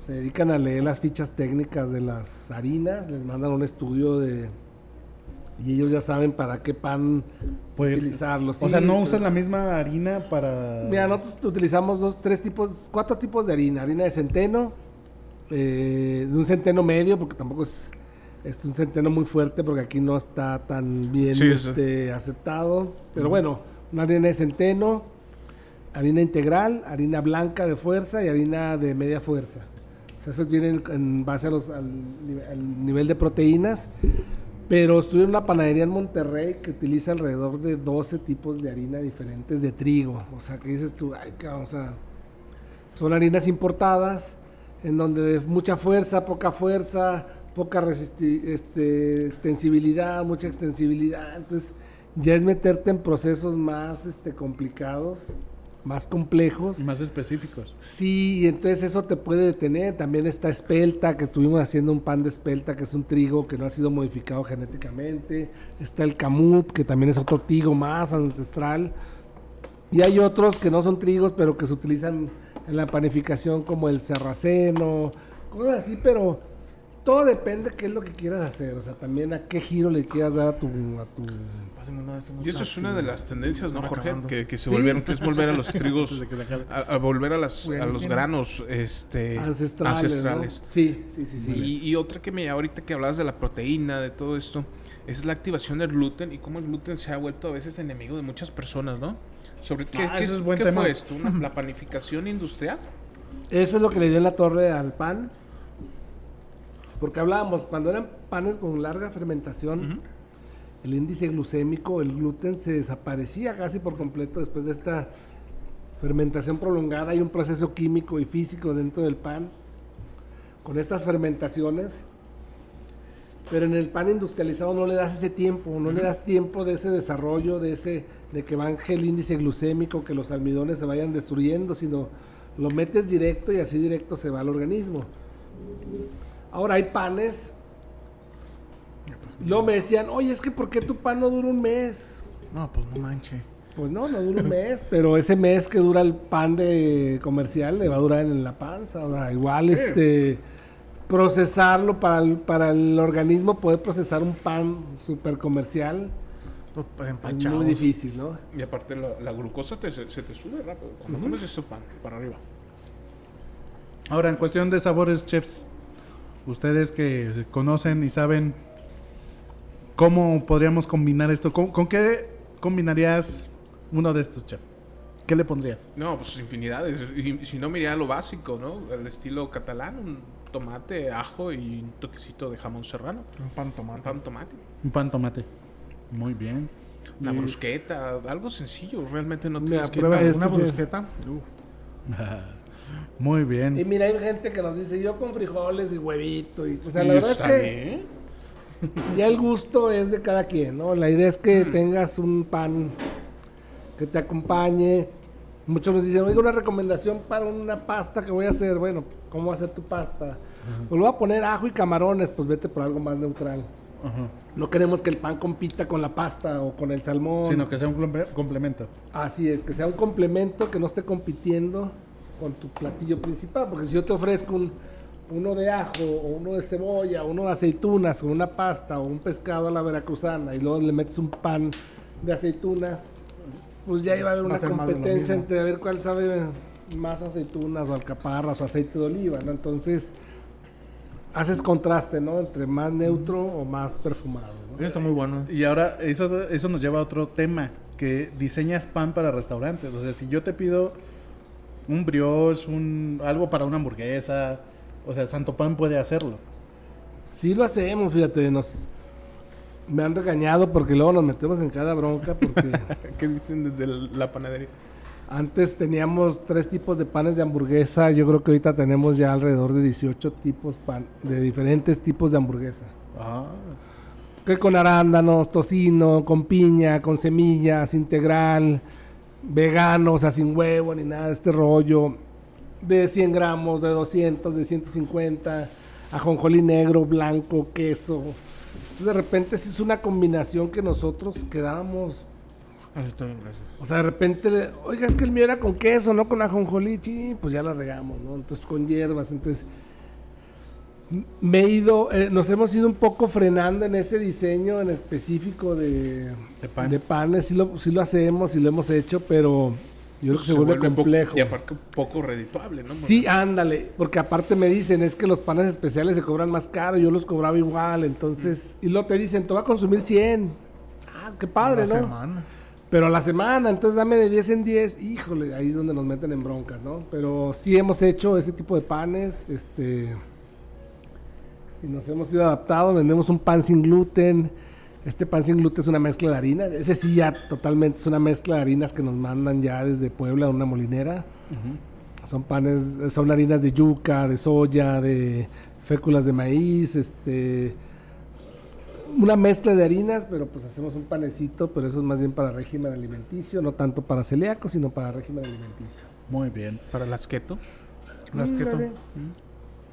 se dedican a leer las fichas técnicas de las harinas, les mandan un estudio de y ellos ya saben para qué pan Pues, utilizarlo. o sea, no pues- usas la misma harina para. Mira, nosotros utilizamos dos, tres tipos, cuatro tipos de harina. Harina de centeno, eh, de un centeno medio, porque tampoco es, es un centeno muy fuerte, porque aquí no está tan bien Sí, este, aceptado. Pero bueno, una harina de centeno, harina integral, harina blanca de fuerza y harina de media fuerza. Sea, esos vienen en base a los, al, al nivel de proteínas. Pero estuve en una panadería en Monterrey que utiliza alrededor de 12 tipos de harina diferentes de trigo. O sea, que dices tú, ay, cabrón, o sea, son harinas importadas en donde mucha fuerza, poca fuerza, poca este, extensibilidad, mucha extensibilidad. Entonces, ya es meterte en procesos más este, complicados, más complejos. Y más específicos. Sí, y entonces eso te puede detener. También está espelta, que estuvimos haciendo un pan de espelta, que es un trigo que no ha sido modificado genéticamente. Está el camut, que también es otro trigo más ancestral. Y hay otros que no son trigos, pero que se utilizan en la panificación como el sarraceno, cosas así, pero todo depende qué es lo que quieras hacer, o sea, también a qué giro le quieras dar a tu... A tu... Pásame uno de esos Y eso es una de las tendencias, ¿no, Jorge? Que, que se Sí. volvieron, que es volver a los [LAUGHS] trigos, a, a volver a, las, a los granos este, ancestrales. ancestrales. ¿no? Sí, sí, sí, sí. Y, y otra que me ahorita que hablabas de la proteína, de todo esto, es la activación del gluten y cómo el gluten se ha vuelto a veces enemigo de muchas personas, ¿no? Sobre qué, Ah, qué- es buen qué tema. fue esto, Una- [LAUGHS] la panificación industrial. Eso es lo que le dio en la torre al pan. Porque hablábamos, cuando eran panes con larga fermentación, el índice glucémico, el gluten se desaparecía casi por completo después de esta fermentación prolongada. Hay un proceso químico y físico dentro del pan con estas fermentaciones. Pero en el pan industrializado no le das ese tiempo, no le das tiempo de ese desarrollo, de ese de que baje el índice glucémico, que los almidones se vayan destruyendo, sino lo metes directo y así directo se va al organismo. Ahora hay panes. Luego me decían, oye, es que ¿por qué tu pan no dura un mes? No, pues no manche. Pues no, no dura un mes, pero ese mes que dura el pan de comercial le va a durar en la panza. O sea, igual este procesarlo para el, para el organismo, poder procesar un pan super comercial Pues, pues, es muy difícil, ¿no? Y aparte la, la glucosa te- se, se te sube rápido cuando comes ese pan para arriba. Ahora, en cuestión de sabores, chefs, ustedes que conocen y saben cómo podríamos combinar esto, ¿con, con qué combinarías uno de estos, chef? ¿Qué le pondrías? No, pues infinidades. Y si no, miraría lo básico, ¿no? El estilo catalán, un tomate, ajo y un toquecito de jamón serrano. Un pan Un tomate. pan tomate. Un pan tomate. Muy bien. Una Y- brusqueta, algo sencillo. Realmente no tienes que... Una, brusqueta. [LAUGHS] Muy Y bien. mira, hay gente que nos dice, yo con frijoles y huevito. Y, o sea, la Y verdad es está que bien. Ya el gusto es de cada quien, ¿no? La idea es que tengas un pan que te acompañe. Muchos nos dicen, oiga, una recomendación para una pasta que voy a hacer. Bueno, ¿cómo va a ser tu pasta? Pues le voy a poner ajo y camarones, pues vete por algo más neutral. No queremos que el pan compita con la pasta o con el salmón. Sino que sea un comple- complemento. Así es, que sea un complemento que no esté compitiendo con tu platillo principal. Porque si yo te ofrezco un, uno de ajo, o uno de cebolla, o uno de aceitunas, o una pasta, o un pescado a la veracruzana, y luego le metes un pan de aceitunas, pues ya iba a haber Va una competencia entre a ver cuál sabe más aceitunas, o alcaparras, o aceite de oliva, ¿no? Entonces, haces contraste, ¿no? Entre más neutro o más perfumado, ¿no? Eso está muy bueno. Y ahora, eso, eso nos lleva a otro tema, que diseñas pan para restaurantes. O sea, si yo te pido un brioche, un, algo para una hamburguesa, o sea, Santo Pan puede hacerlo. Sí lo hacemos, fíjate, nos me han regañado porque luego nos metemos en cada bronca porque [LAUGHS] ¿Qué dicen desde la panadería? antes teníamos tres tipos de panes de hamburguesa, yo creo que ahorita tenemos ya alrededor de 18 tipos pan, de diferentes tipos de hamburguesa. Ah, Que con arándanos, tocino, con piña, con semillas, integral, vegano, o sea, sin huevo ni nada de este rollo, de 100 gramos, de 200, de 150, ajonjolí negro, blanco, queso. Entonces, de repente sí es una combinación que nosotros quedábamos, Eso está bien, gracias. o sea, de repente, oiga, es que el mío era con queso, no con ajonjolí, sí, pues ya la regamos, ¿no? Entonces con hierbas, entonces me he ido, eh, nos hemos ido un poco frenando en ese diseño en específico de, De pan. de panes, sí lo, sí lo hacemos y lo hemos hecho, pero yo creo que se, vuelve, un poco- complejo. y aparte un poco redituable, ¿no? Sí, ándale, porque aparte me dicen, es que los panes especiales se cobran más caro, yo los cobraba igual, entonces, y luego te dicen, te va a consumir 100. Ah, qué padre, Una ¿no? semana. Pero a la semana, entonces dame de 10 en 10, híjole, ahí es donde nos meten en broncas, ¿no? Pero sí hemos hecho ese tipo de panes, este, y nos hemos ido adaptado, vendemos un pan sin gluten, este pan sin gluten es una mezcla de harina, ese sí ya totalmente es una mezcla de harinas que nos mandan ya desde Puebla, una molinera. Son panes, son harinas de yuca, de soya, de féculas de maíz, este una mezcla de harinas, pero pues hacemos un panecito, pero eso es más bien para régimen alimenticio, no tanto para celíacos, sino para régimen alimenticio. muy bien. Para las keto. Las keto.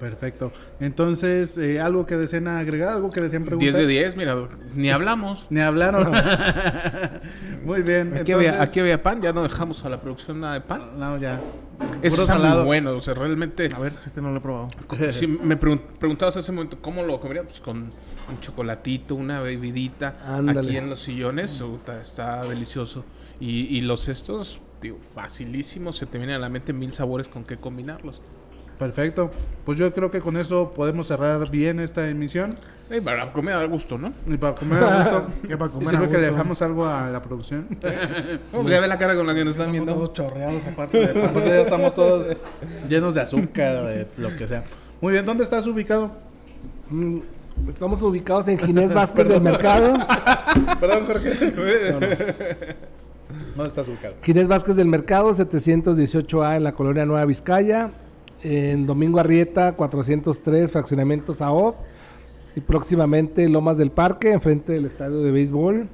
Perfecto. Entonces, eh, ¿algo que deseen agregar? ¿Algo que deseen preguntar? 10 de 10, mira, ni hablamos. [LAUGHS] Ni hablaron. [LAUGHS] Muy bien. Aquí, había, entonces- aquí había pan, ya no dejamos a la producción nada de pan. No, ya. Está salado. muy bueno, o sea, realmente... A ver, este no lo he probado. Si me pregun- preguntabas hace un momento cómo lo comería, pues con un chocolatito, una bebidita Ándale. aquí en los sillones, puta, está delicioso. Y, y los estos, digo, facilísimos, se te vienen a la mente mil sabores con qué combinarlos. Perfecto. Pues yo creo que con eso podemos cerrar bien esta emisión. Y para comer a gusto, ¿no? Y para comer a gusto. [LAUGHS] Ya para comer y que le dejamos algo a la producción. [LAUGHS] [LAUGHS] Ya ve la cara con la que nos están Estamos viendo. todos chorreados aparte de. Aparte ya estamos todos llenos de azúcar, de lo que sea. Muy bien, ¿dónde estás ubicado? Mm, Estamos ubicados en Ginés Vázquez del Mercado. Perdón, Jorge. ¿Dónde estás ubicado? Ginés Vázquez del Mercado, 718A en la colonia Nueva Vizcaya. En Domingo Arrieta, 403, fraccionamiento Saob. Y próximamente Lomas del Parque, enfrente del estadio de béisbol.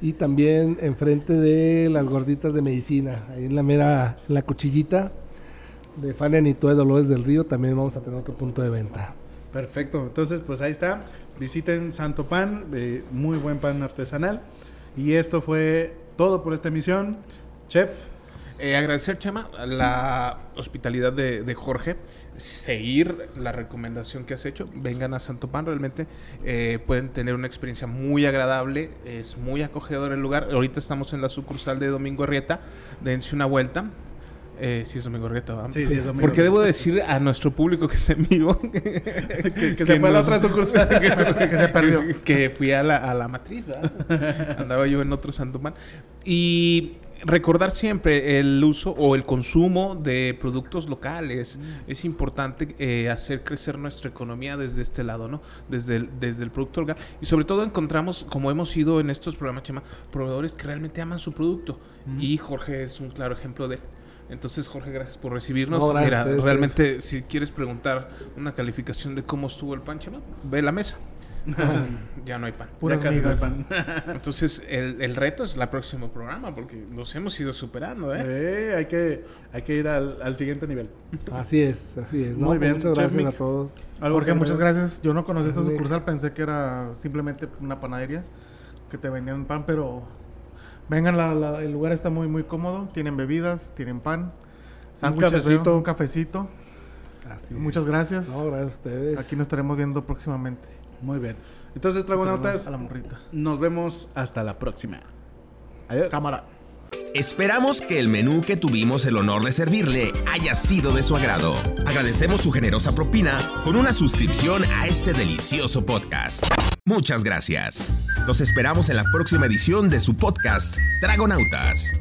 Y también enfrente de las gorditas de medicina, ahí en la mera, la cuchillita de Fania Nitue Dolores del Río. También vamos a tener otro punto de venta. Perfecto. Entonces, pues ahí está. Visiten Santo Pan, de muy buen pan artesanal. Y esto fue todo por esta emisión. Chef, Eh, agradecer, Chema, la hospitalidad de, de Jorge. Seguir la recomendación que has hecho. Vengan a Santo Pan, realmente eh, pueden tener una experiencia muy agradable. Es muy acogedor el lugar. Ahorita estamos en la sucursal de Domingo Arrieta. Dense una vuelta. Eh, sí, es Domingo Arrieta, ¿verdad? Sí, sí, es Domingo Porque debo decir a nuestro público que está en vivo [LAUGHS] que, que se fue a la otra sucursal. que se perdió. que fui a la, a la matriz, ¿verdad? [LAUGHS] Andaba yo en otro Santo Man. Y recordar siempre el uso o el consumo de productos locales. Es importante eh, hacer crecer nuestra economía desde este lado, ¿no? Desde el, desde el producto local. Y sobre todo encontramos, como hemos sido en estos programas, Chema, proveedores que realmente aman su producto. Y Jorge es un claro ejemplo de... Entonces, Jorge, gracias por recibirnos. No, gracias Mira, realmente, si quieres preguntar una calificación de cómo estuvo el pan, Chema, ve la mesa. [LAUGHS] ya no hay pan. Puras Ya casi no hay migas. pan. [LAUGHS] Entonces, el, el reto es el próximo programa, porque nos hemos ido superando, ¿eh? Eh, hay, que, hay que ir al, al siguiente nivel. Así es, así es. ¿no? Muy bien, Muchas gracias a todos. ¿Algo Jorge, que muchas gracias. Yo no conocí esta sucursal, pensé que era simplemente una panadería que te vendían pan, pero vengan, la- la- el lugar está muy muy cómodo, tienen bebidas, tienen pan, sándwiches, cafecito. un cafecito. Así Muchas gracias. No, gracias a ustedes. Aquí nos estaremos viendo próximamente. Muy bien. Entonces, Dragonautas, A la morrita. nos vemos hasta la próxima. Adiós. Cámara. Esperamos que el menú que tuvimos el honor de servirle haya sido de su agrado. Agradecemos su generosa propina con una suscripción a este delicioso podcast. Muchas gracias. Los esperamos en la próxima edición de su podcast Dragonautas.